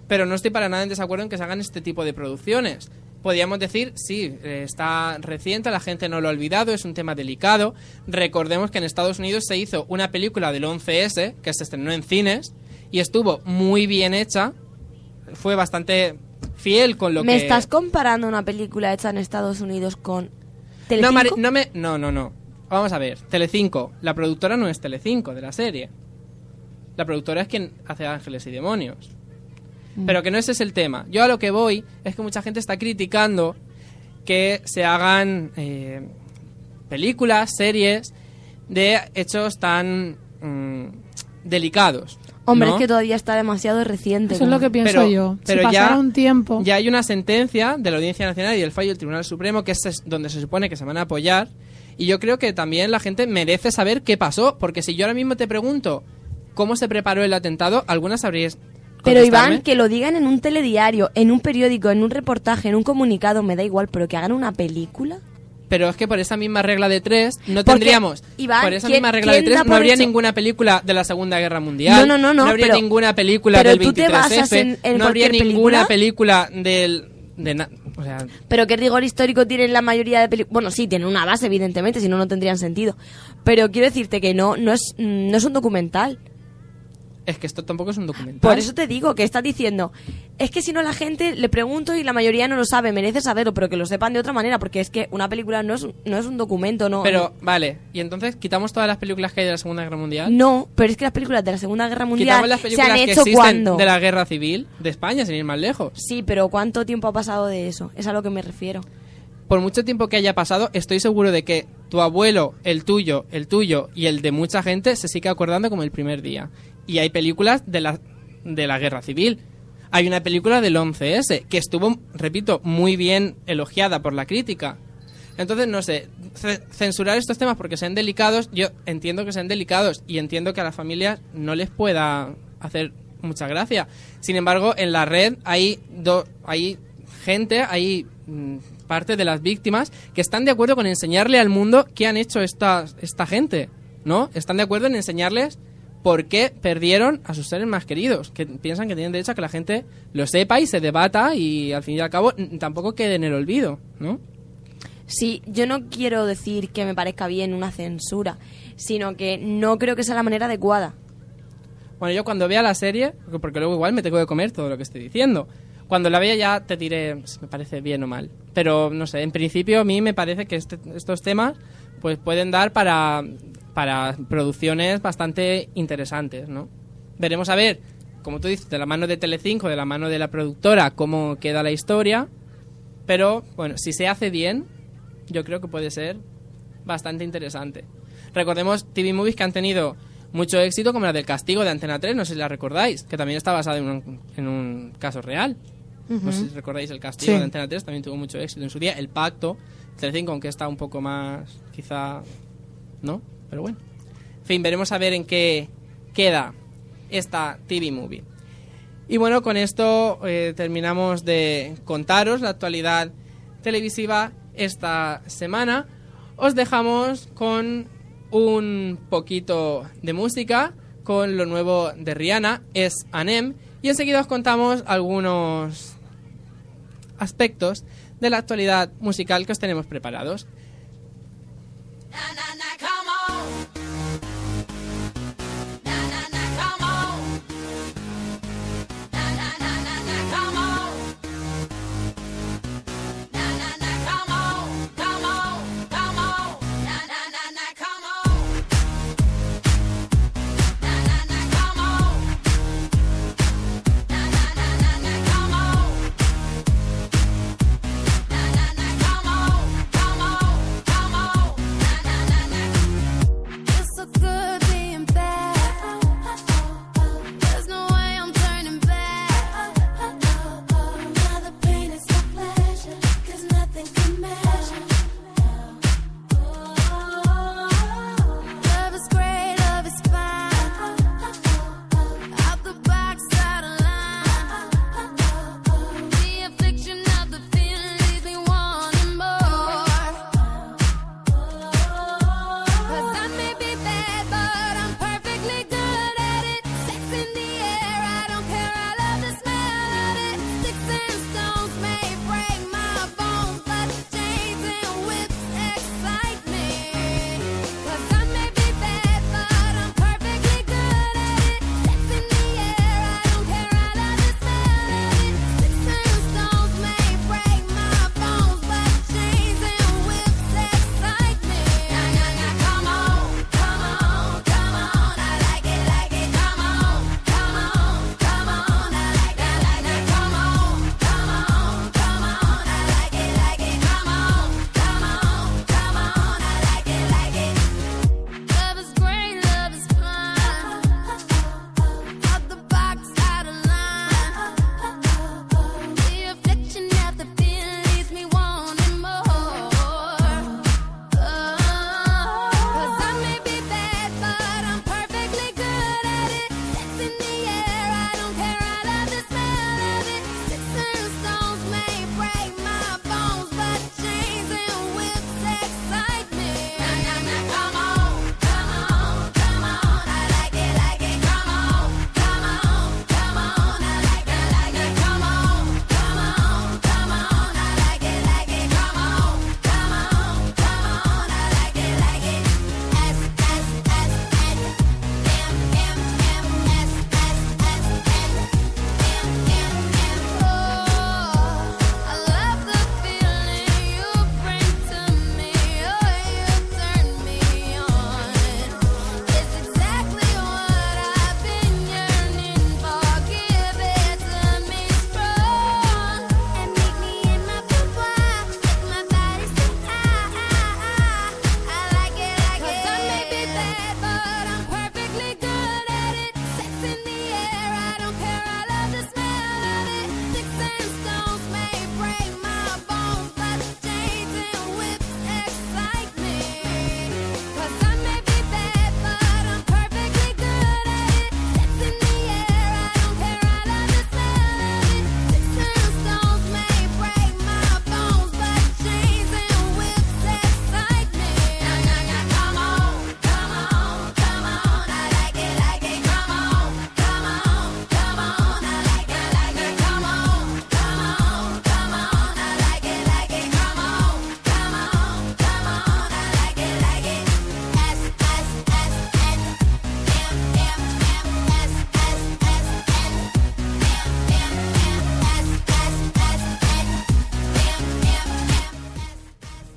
pero no estoy para nada en desacuerdo en que se hagan este tipo de producciones. Podríamos decir, sí, eh, está reciente, la gente no lo ha olvidado, es un tema delicado. Recordemos que en Estados Unidos se hizo una película del 11S que se estrenó en cines y estuvo muy bien hecha, fue bastante fiel con lo ¿Me que... estás comparando una película hecha en Estados Unidos con Telecinco? No, me... no, no, no. Vamos a ver, Telecinco. La productora no es Telecinco de la serie. La productora es quien hace Ángeles y Demonios. Pero que no ese es el tema. Yo a lo que voy es que mucha gente está criticando que se hagan eh, películas, series de hechos tan mm, delicados. Hombre, ¿no? es que todavía está demasiado reciente. Eso es lo que pienso pero, yo. pero si ya, un tiempo, ya hay una sentencia de la Audiencia Nacional y del fallo del Tribunal Supremo que es es donde se supone que se van a apoyar. Y yo creo que también la gente merece saber qué pasó, porque si yo ahora mismo te pregunto cómo se preparó el atentado, algunas sabrías. Pero. Iván, que lo digan en un telediario, en un periódico, en un reportaje, en un comunicado, me da igual, pero que hagan una película. Pero es que por esa misma regla de tres no Porque, tendríamos. Iván, por esa ¿quién- misma regla de tres no habría hecho- ninguna película de la Segunda Guerra Mundial. No, no, no, no, habría pero- ninguna película del tú te 23F. basas en- en no habría ninguna película. película del. De na- o sea, Pero qué rigor histórico tienen la mayoría de películas. Bueno, sí, tienen una base, evidentemente, si no, no tendrían sentido. Pero quiero decirte que no, no es, mm, no es un documental. Es que esto tampoco es un documental. Por eso te digo que estás diciendo, es que si no la gente le pregunto y la mayoría no lo sabe, merece saberlo, pero que lo sepan de otra manera, porque es que una película no es, no es un documento, no. Pero, vale, y entonces quitamos todas las películas que hay de la Segunda Guerra Mundial. No, pero es que las películas de la Segunda Guerra Mundial Quitamos las se películas han que hecho existen cuando. de la Guerra Civil de España, sin ir más lejos. Sí, pero ¿cuánto tiempo ha pasado de eso? Es a lo que me refiero. Por mucho tiempo que haya pasado, estoy seguro de que tu abuelo, el tuyo, el tuyo y el de mucha gente se sigue acordando como el primer día. Y hay películas de la, de la Guerra Civil. Hay una película del 11S que estuvo, repito, muy bien elogiada por la crítica. Entonces, no sé, ce- censurar estos temas porque sean delicados, yo entiendo que sean delicados y entiendo que a las familias no les pueda hacer mucha gracia. Sin embargo, en la red hay, do- hay gente, hay mm, parte de las víctimas que están de acuerdo con enseñarle al mundo qué han hecho esta, esta gente, ¿no? Están de acuerdo en enseñarles por qué perdieron a sus seres más queridos, que piensan que tienen derecho a que la gente lo sepa y se debata y al fin y al cabo tampoco quede en el olvido, ¿no? Sí, yo no quiero decir que me parezca bien una censura, sino que no creo que sea la manera adecuada. Bueno, yo cuando vea la serie, porque- porque luego igual me tengo que comer todo lo que estoy diciendo, cuando la vea ya te diré si me parece bien o mal. Pero no sé, en principio a mí me parece que este- estos temas pues pueden dar para, para producciones bastante interesantes, ¿no? Veremos a ver, como tú dices, de la mano de Telecinco, de la mano de la productora, cómo queda la historia. Pero bueno, si se hace bien, yo creo que puede ser bastante interesante. Recordemos TV movies que han tenido mucho éxito, como la del castigo de Antena 3, no sé si la recordáis, que también está basada en un, en un caso real. No sé si recordáis el castigo Sí. de Antena 3, también tuvo mucho éxito en su día. El pacto, Telecinco, aunque está un poco más, quizá, ¿no? Pero bueno. En fin, veremos a ver en qué queda esta TV movie. Y bueno, con esto eh, terminamos de contaros la actualidad televisiva esta semana. Os dejamos con un poquito de música, con lo nuevo de Rihanna, es Anem, y enseguida os contamos algunos aspectos de la actualidad musical que os tenemos preparados.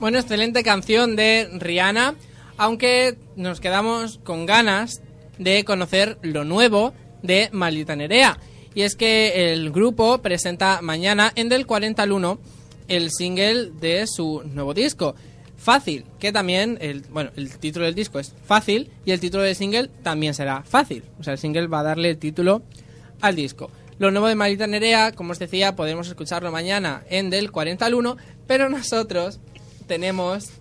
Bueno, excelente canción de Rihanna, aunque nos quedamos con ganas de conocer lo nuevo de Maldita Nerea. Y es que el grupo presenta mañana en Del 40 al 1 el single de su nuevo disco. Fácil, que también, el, bueno, el título del disco es Fácil y el título del single también será Fácil. O sea, el single va a darle el título al disco. Lo nuevo de Maldita Nerea, como os decía, podemos escucharlo mañana en Del 40 al 1, pero nosotros tenemos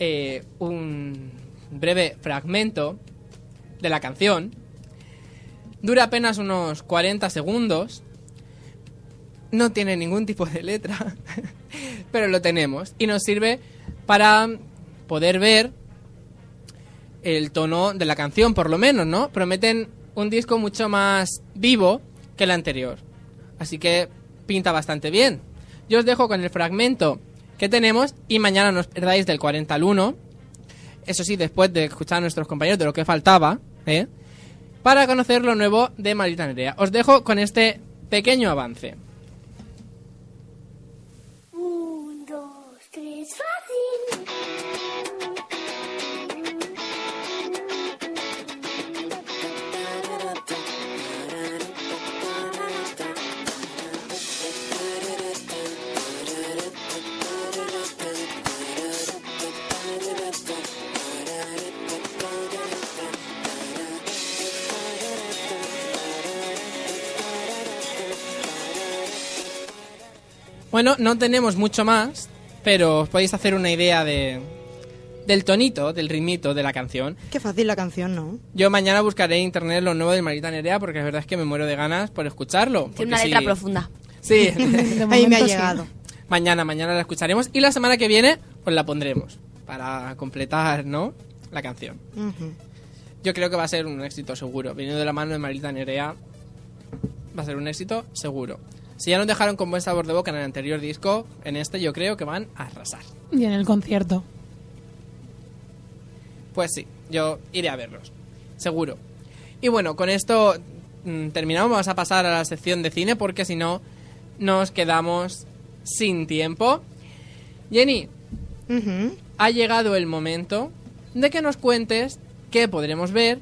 eh, un breve fragmento de la canción. Dura apenas unos 40 segundos. No tiene ningún tipo de letra, pero lo tenemos. Y nos sirve para poder ver el tono de la canción, por lo menos, ¿no? Prometen un disco mucho más vivo que el anterior. Así que pinta bastante bien. Yo os dejo con el fragmento que tenemos y mañana no os perdáis del 40 al 1. Eso sí, después de escuchar a nuestros compañeros de lo que faltaba, ¿eh? Para conocer lo nuevo de Maldita Nerea. Os dejo con este pequeño avance. Bueno, no tenemos mucho más, pero os podéis hacer una idea de, del tonito, del ritmito de la canción. Qué fácil la canción, ¿no? Yo mañana buscaré en internet lo nuevo de Marita Nerea porque la verdad es que me muero de ganas por escucharlo. Tiene una sí- letra profunda. Sí, Ahí me ha sí. llegado. mañana, mañana la escucharemos y la semana que viene pues la pondremos para completar, ¿no? La canción. Yo creo que va a ser un éxito seguro. Viniendo de la mano de Marita Nerea, va a ser un éxito seguro. Si ya nos dejaron con buen sabor de boca en el anterior disco, en este yo creo que van a arrasar. Y en el concierto. Pues sí, yo iré a verlos. Seguro. Y bueno, con esto mm, terminamos. Vamos a pasar a la sección de cine porque si no, nos quedamos sin tiempo. Jenny, ha llegado el momento de que nos cuentes qué podremos ver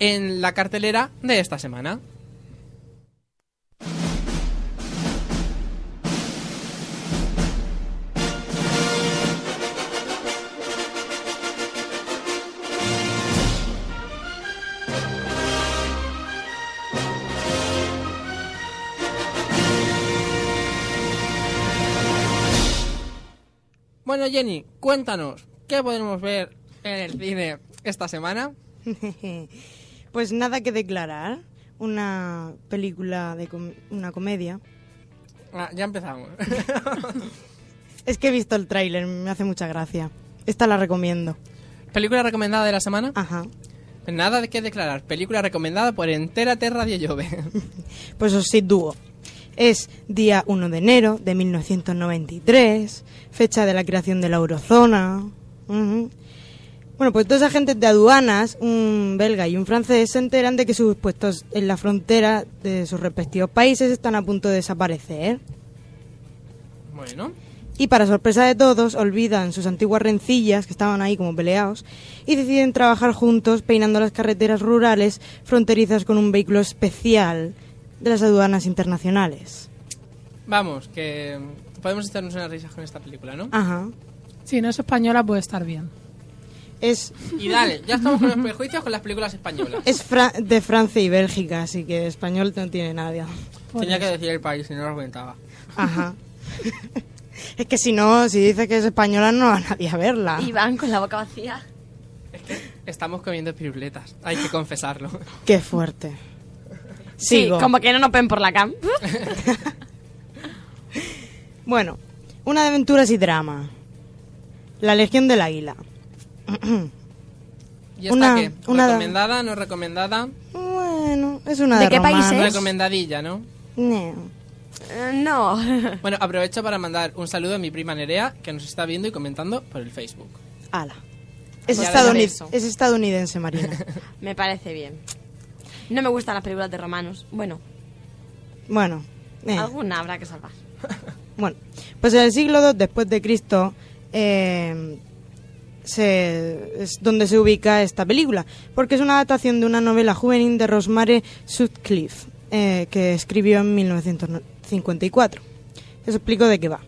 en la cartelera de esta semana. Bueno, Jenny, cuéntanos, ¿qué podremos ver en el cine esta semana? Pues nada que declarar. Una película de com- una comedia. Ah, ya empezamos. Es que he visto el tráiler, me hace mucha gracia. Esta la recomiendo. ¿Película recomendada de la semana? Ajá. Nada de qué declarar. Película recomendada por Entérate Radio Llove. Pues os sitúo. Es día 1 de enero de 1993, fecha de la creación de la eurozona. Bueno, pues dos agentes de aduanas, un belga y un francés, se enteran de que sus puestos en la frontera de sus respectivos países están a punto de desaparecer. bueno, Y para sorpresa de todos, olvidan sus antiguas rencillas, que estaban ahí como peleados, y deciden trabajar juntos peinando las carreteras rurales fronterizas con un vehículo especial de las aduanas internacionales. vamos, que podemos echarnos unas risas con esta película, ¿no? Ajá. Si no es española, puede estar bien. Es, Y dale, ya estamos con los prejuicios con las películas españolas. es fra- de Francia y Bélgica, así que español no tiene nada. Por Tenía que decir el país, si no lo comentaba. Ajá. es que si no, si dice que es española, no va nadie a verla. Y van con la boca vacía. Estamos comiendo piruletas, hay que confesarlo. Qué fuerte. Sí, Sigo. como que no nos ven por la cam. Bueno, una de aventuras y drama. La Legión del Águila. ¿Y esta Una- qué? una- ¿Recomendada, no recomendada? Bueno, es una ¿De de, qué país romance. es? Recomendadilla, ¿no? No. Eh, no. Bueno, aprovecho para mandar un saludo a mi prima Nerea, que nos está viendo y comentando por el Facebook. Ala. Es, estadounid- es estadounidense, Marina. Me parece bien. No me gustan las películas de romanos. Bueno, bueno, eh, alguna habrá que salvar. bueno. Pues en el siglo II después de Cristo, eh, se- es donde se ubica esta película, porque es una adaptación de una novela juvenil de Rosemary Sutcliffe, eh, que escribió en 1954. Os explico de qué va.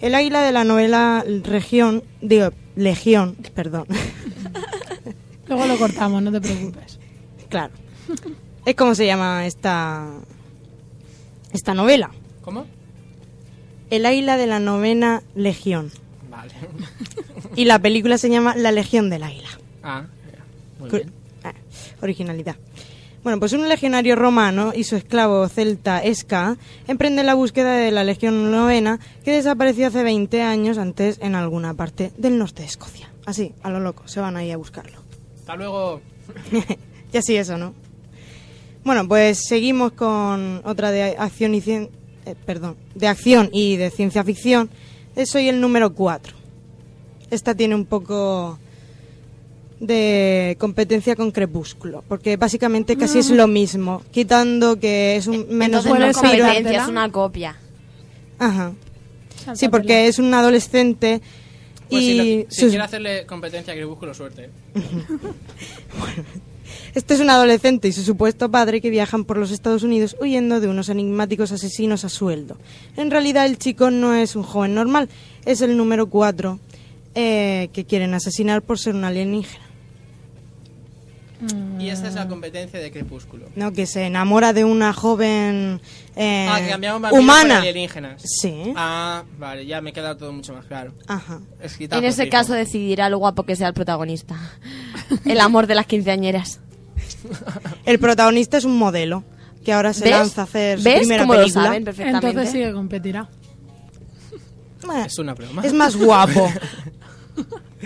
El águila de la novela Región, digo, Legión, perdón, Luego lo cortamos, no te preocupes. claro. Es como se llama esta esta novela. ¿Cómo? El águila de la novena Legión. Vale. Y la película se llama La Legión del Águila. Ah, muy bien. ah, originalidad. Bueno, pues un legionario romano y su esclavo celta Esca emprenden la búsqueda de la Legión Novena que desapareció hace 20 años antes en alguna parte del norte de Escocia. Así, a lo loco, se van ahí a buscarlo. Hasta luego. y así eso, ¿no? Bueno, pues seguimos con otra de acción y cien- eh, perdón, de acción y de ciencia ficción. Eh, Soy el número 4. Esta tiene un poco de competencia con Crepúsculo, porque básicamente casi es lo mismo, quitando que es un menos Entonces no es competencia, es una copia. Ajá. Sí, porque es un adolescente Pues y si, lo- si sus- quiere hacerle competencia a Crepúsculo, suerte. Este es un adolescente y su supuesto padre que viajan por los Estados Unidos huyendo de unos enigmáticos asesinos a sueldo. En realidad el chico no es un joven normal, es el número 4 que quieren asesinar por ser un alienígena. Y esta es la competencia de Crepúsculo. ¿no? Que se enamora de una joven eh, ah, que cambiamos humana. alienígenas. Sí. Ah, vale, ya me queda todo mucho más claro. Ajá. En ese fijo. caso decidirá lo guapo que sea el protagonista. El amor de las quinceañeras. El protagonista es un modelo que ahora se ¿Ves? lanza a hacer su ¿Ves primera cómo lo película. saben perfectamente? Entonces sí que competirá. Eh, Es una broma. Es más guapo.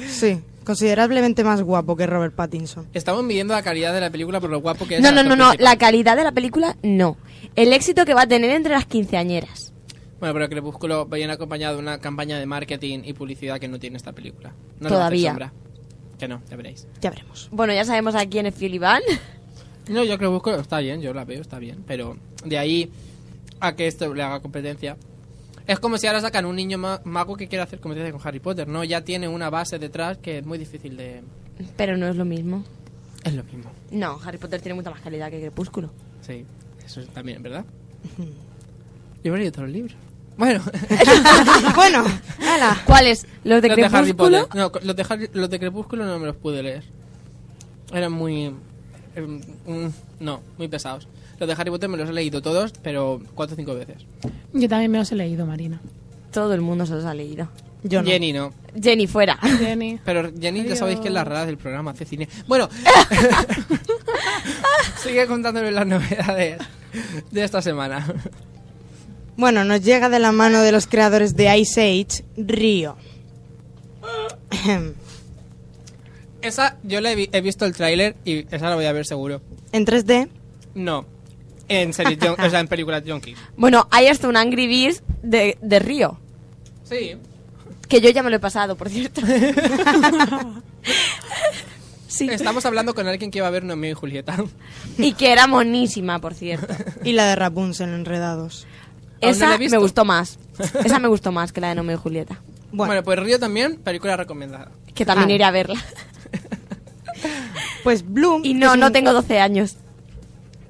Sí, considerablemente más guapo que Robert Pattinson. Estamos midiendo la calidad de la película por lo guapo que es. No, el no, actor no, no. principal. La calidad de la película, no. El éxito que va a tener entre las quinceañeras. Bueno, pero Crepúsculo viene acompañado de una campaña de marketing y publicidad que no tiene esta película. No le va a hacer Todavía. sombra. Que no, ya veréis. Ya veremos. Bueno, ya sabemos a quién es Phil Iván. No, yo Crepúsculo está bien, yo la veo, está bien. Pero de ahí a que esto le haga competencia. Es como si ahora sacan un niño ma- mago que quiere hacer competencia con Harry Potter, ¿no? Ya tiene una base detrás que es muy difícil de... Pero no es lo mismo. Es lo mismo. No, Harry Potter tiene mucha más calidad que Crepúsculo. Sí, eso también, ¿verdad? Yo me he leído todos los libros. Bueno, bueno, ala. ¿Cuáles? ¿Los de los de Harry Crepúsculo? Potter. No, los de, Harry- los de Crepúsculo no me los pude leer. Eran muy... em, mm, no, muy pesados. Los de Harry Potter me los he leído todos, pero cuatro o cinco veces. Yo también me los he leído, Marina. Todo el mundo se los ha leído. Yo no. Jenny no. Jenny, fuera. Jenny. Pero Jenny ya sabéis que es la rara del programa, hace cine. Bueno, sigue contándome las novedades de esta semana. Bueno, nos llega de la mano de los creadores de Ice Age, Río. Esa, yo le he, vi- he visto el tráiler y esa la voy a ver seguro. en 3D. No, en series, o sea, en películas junkies. Bueno, hay hasta un Angry Birds de, de Río. Sí. Que yo ya me lo he pasado, por cierto. sí. Estamos hablando con alguien que va a ver Romeo y Julieta. Y que era monísima, por cierto. Y la de Rapunzel, Enredados. Aún no la Esa he visto. me gustó más. Esa me gustó más que la de Nomeo y Julieta. Bueno. Bueno, pues Río también, película recomendada. Que también Ah. iré a verla. pues Bloom. Y no, no un- tengo 12 años.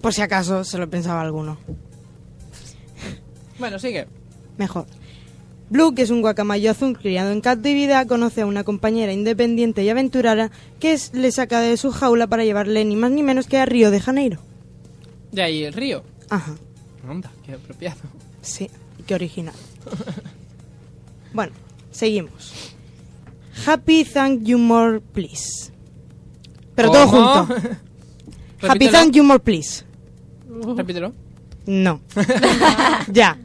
Por si acaso se lo pensaba alguno. Bueno, sigue. Mejor. Blue, que es un guacamayo azul criado en cautividad, conoce a una compañera independiente y aventurera que es- le saca de su jaula para llevarle ni más ni menos que a Río de Janeiro. De ahí el río. Ajá, Anda, qué apropiado. Sí, qué original. Bueno, seguimos. Happy Thank You More Please. Pero todo ¿Cómo? junto. Happy. Thank You More Please. Repítelo. No. ya.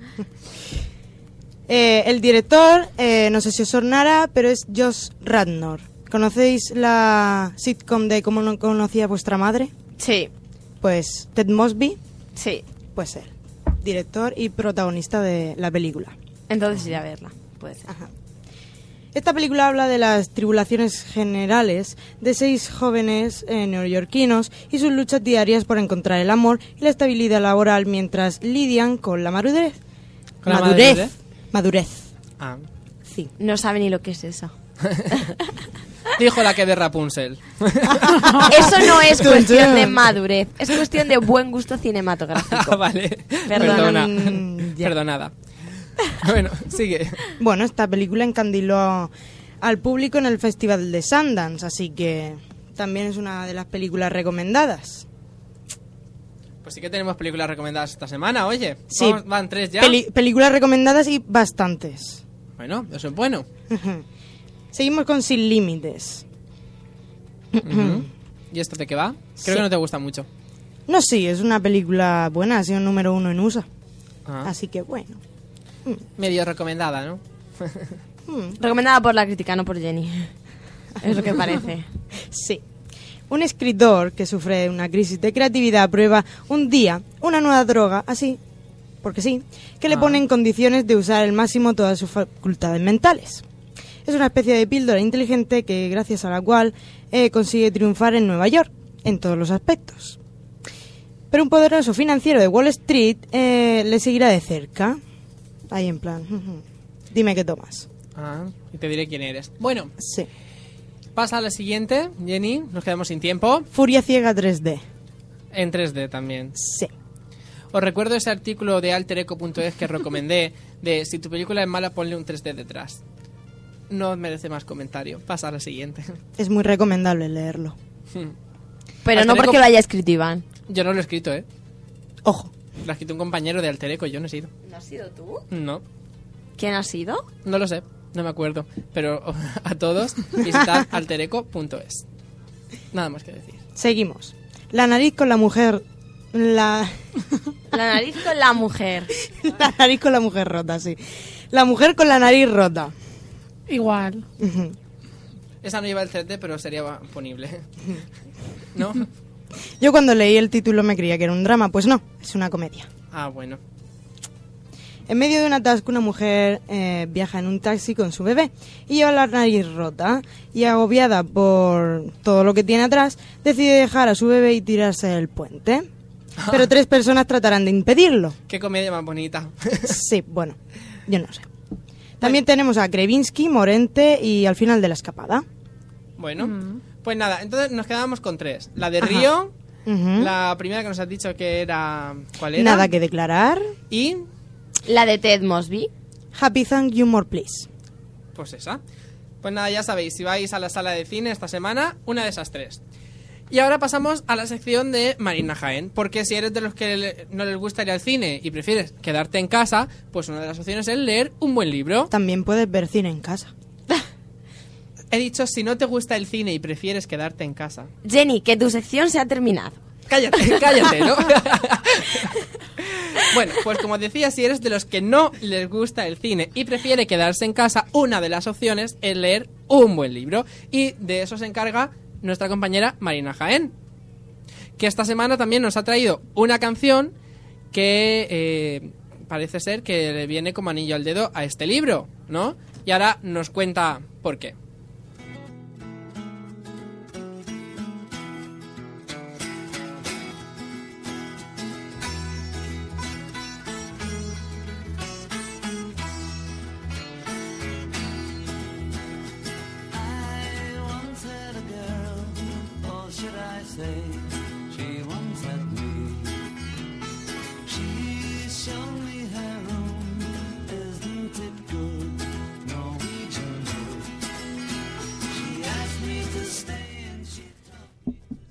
Eh, el director, eh, no sé si os sonará, pero es Josh Radnor. ¿Conocéis la sitcom de Cómo no conocía vuestra madre? Sí, Pues Ted Mosby, sí. pues él. Director y protagonista de la película. Entonces iré a verla. Puede ser. Ajá. Esta película habla de las tribulaciones generales de seis jóvenes eh, neoyorquinos y sus luchas diarias por encontrar el amor y la estabilidad laboral mientras lidian con la madurez. ¿Con la madurez. madurez? Madurez. Ah. Sí. No sabe ni lo que es eso. Dijo la que de Rapunzel. Eso no es cuestión de madurez, es cuestión de buen gusto cinematográfico. Ah, vale. Perdona. Perdona. Mm. Perdonada. Bueno, sigue. Bueno, esta película encandiló al público en el Festival de Sundance, así que también es una de las películas recomendadas. Pues sí que tenemos películas recomendadas esta semana, oye. Sí. Vamos- van tres ya. Peli- películas recomendadas y bastantes. Bueno, eso es bueno. Seguimos con Sin Límites. ¿Y esto de qué va? Creo Sí. que no te gusta mucho. No, sí, es una película buena, ha sido número uno en USA. Ah, Así que bueno. Medio recomendada, ¿no? Recomendada por la crítica, no por Jenny. Es lo que parece. Sí. Un escritor que sufre de una crisis de creatividad prueba un día una nueva droga, así, porque sí, que le Ah. pone en condiciones de usar al máximo todas sus facultades mentales. Es una especie de píldora inteligente que, gracias a la cual, eh, consigue triunfar en Nueva York, en todos los aspectos. Pero un poderoso financiero de Wall Street eh, le seguirá de cerca. Ahí en plan, dime qué tomas. Ah, y te diré quién eres. Bueno, Sí. pasa a la siguiente, Jenny. Nos quedamos sin tiempo. Furia Ciega 3D. En 3D también. Sí. Os recuerdo ese artículo de altereco.es que recomendé de si tu película es mala, ponle un 3D detrás. No merece más comentario. Pasa a la siguiente. Es muy recomendable leerlo. Pero Hasta no porque lo haya escrito Iván. Yo no lo he escrito, ¿eh? Ojo. Lo ha escrito un compañero de Altereco, yo no he sido. ¿No has sido tú? No, ¿Quién ha sido? no lo sé, no me acuerdo. Pero a todos, visitad altereco.es. Nada más que decir. Seguimos. La nariz con la mujer. La, La nariz con la mujer. la nariz con la mujer rota, sí. La mujer con la nariz rota. Igual. Esa no lleva el 3D, pero sería ponible. ¿No? Yo cuando leí el título me creía que era un drama, pues no, es una comedia. Ah, bueno. En medio de un atasco, una mujer eh, viaja en un taxi con su bebé y lleva la nariz rota y agobiada por todo lo que tiene atrás, decide dejar a su bebé y tirarse del puente. Pero tres personas tratarán de impedirlo. Qué comedia más bonita. Sí, bueno, yo no sé. También tenemos a Krevinsky, Morente y al final de la escapada. bueno, pues nada, entonces nos quedamos con tres. La de Ajá. Río, la primera que nos has dicho que era... ¿Cuál era? Nada que declarar. Y... La de Ted Mosby. Happy Thank You More Please. Pues esa. Pues nada, ya sabéis, si vais a la sala de cine esta semana, una de esas tres. Y ahora pasamos a la sección de Marina Jaén, porque si eres de los que le- no les gusta ir al cine y prefieres quedarte en casa, pues una de las opciones es leer un buen libro. También puedes ver cine en casa. He dicho, si no te gusta el cine y prefieres quedarte en casa. Jenny, que tu sección se ha terminado. Cállate, cállate, ¿no? bueno, pues como decía, si eres de los que no les gusta el cine y prefiere quedarse en casa, una de las opciones es leer un buen libro. Y de eso se encarga nuestra compañera Marina Jaén, que esta semana también nos ha traído una canción que eh, parece ser que le viene como anillo al dedo a este libro, ¿no? Y ahora nos cuenta por qué.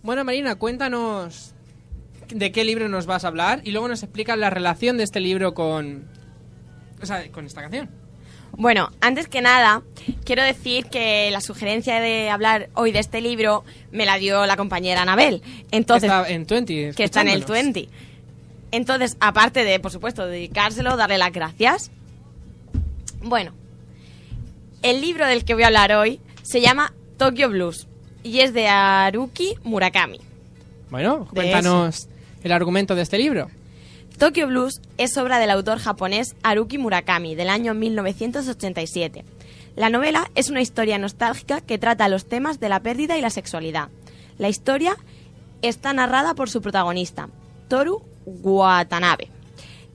Bueno, Marina, cuéntanos de qué libro nos vas a hablar y luego nos explicas la relación de este libro con. O sea, con esta canción. Bueno, antes que nada, quiero decir que la sugerencia de hablar hoy de este libro me la dio la compañera Anabel. Entonces, que está en 20. que está en el escuchándonos. 20. Entonces, aparte de, por supuesto, dedicárselo, darle las gracias. Bueno, el libro del que voy a hablar hoy se llama Tokyo Blues y es de Haruki Murakami. Bueno, cuéntanos el argumento de este libro. Tokyo Blues es obra del autor japonés Haruki Murakami del año 1987. La novela es una historia nostálgica que trata los temas de la pérdida y la sexualidad. La historia está narrada por su protagonista, Toru Watanabe,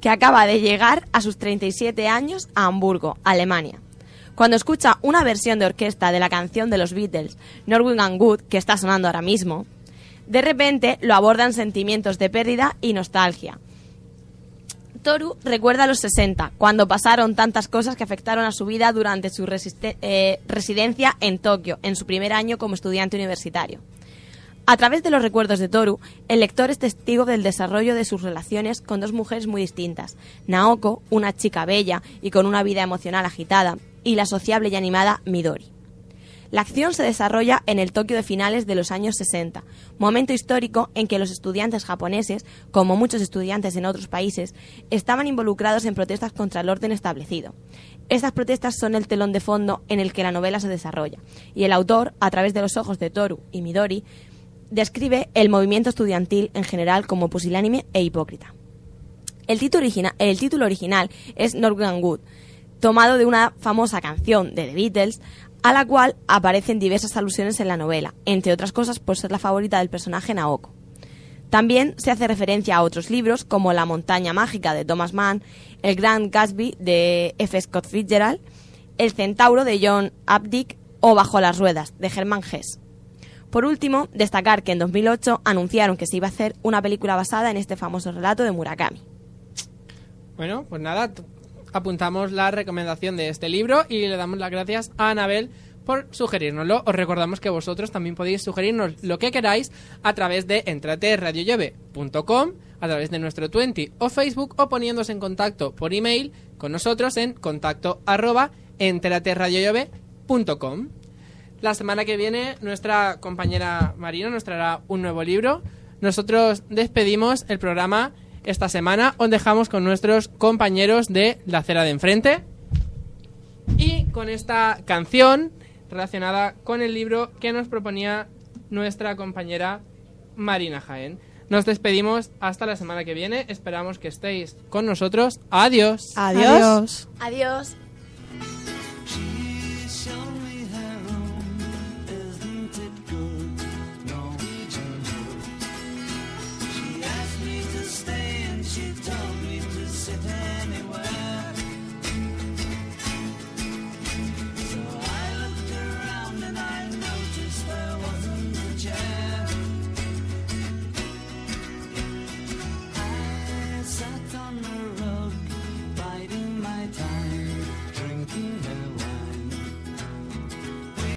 que acaba de llegar a sus 37 años a Hamburgo, Alemania. Cuando escucha una versión de orquesta de la canción de los Beatles, Norwin and Good, que está sonando ahora mismo, de repente lo abordan sentimientos de pérdida y nostalgia. Toru recuerda a los 60, cuando pasaron tantas cosas que afectaron a su vida durante su eh, residencia en Tokio, en su primer año como estudiante universitario. A través de los recuerdos de Toru, el lector es testigo del desarrollo de sus relaciones con dos mujeres muy distintas. Naoko, una chica bella y con una vida emocional agitada, y la sociable y animada Midori. La acción se desarrolla en el Tokio de finales de los años 60, momento histórico en que los estudiantes japoneses, como muchos estudiantes en otros países, estaban involucrados en protestas contra el orden establecido. Estas protestas son el telón de fondo en el que la novela se desarrolla, y el autor, a través de los ojos de Toru y Midori, describe el movimiento estudiantil en general como pusilánime e hipócrita. El título, original es Norwegian Wood, tomado de una famosa canción de The Beatles, a la cual aparecen diversas alusiones en la novela, entre otras cosas por ser la favorita del personaje Naoko. También se hace referencia a otros libros como La montaña mágica de Thomas Mann, El Gran Gatsby de F. Scott Fitzgerald, El centauro de John Updike o Bajo las ruedas de Hermann Hesse. Por último, destacar que en 2008 anunciaron que se iba a hacer una película basada en este famoso relato de Murakami. Bueno, pues nada, apuntamos la recomendación de este libro y le damos las gracias a Anabel por sugerirnoslo. Os recordamos que vosotros también podéis sugerirnos lo que queráis a través de entrateradiolleve.com, a través de nuestro 20 o Facebook o poniéndose en contacto por email con nosotros en contacto arroba enteraterradiolleve.com. La semana que viene nuestra compañera Marina nos traerá un nuevo libro. Nosotros despedimos el programa esta semana. Os dejamos con nuestros compañeros de La Acera de Enfrente. Y con esta canción relacionada con el libro que nos proponía nuestra compañera Marina Jaén. Nos despedimos hasta la semana que viene. Esperamos que estéis con nosotros. Adiós. Adiós. Adiós.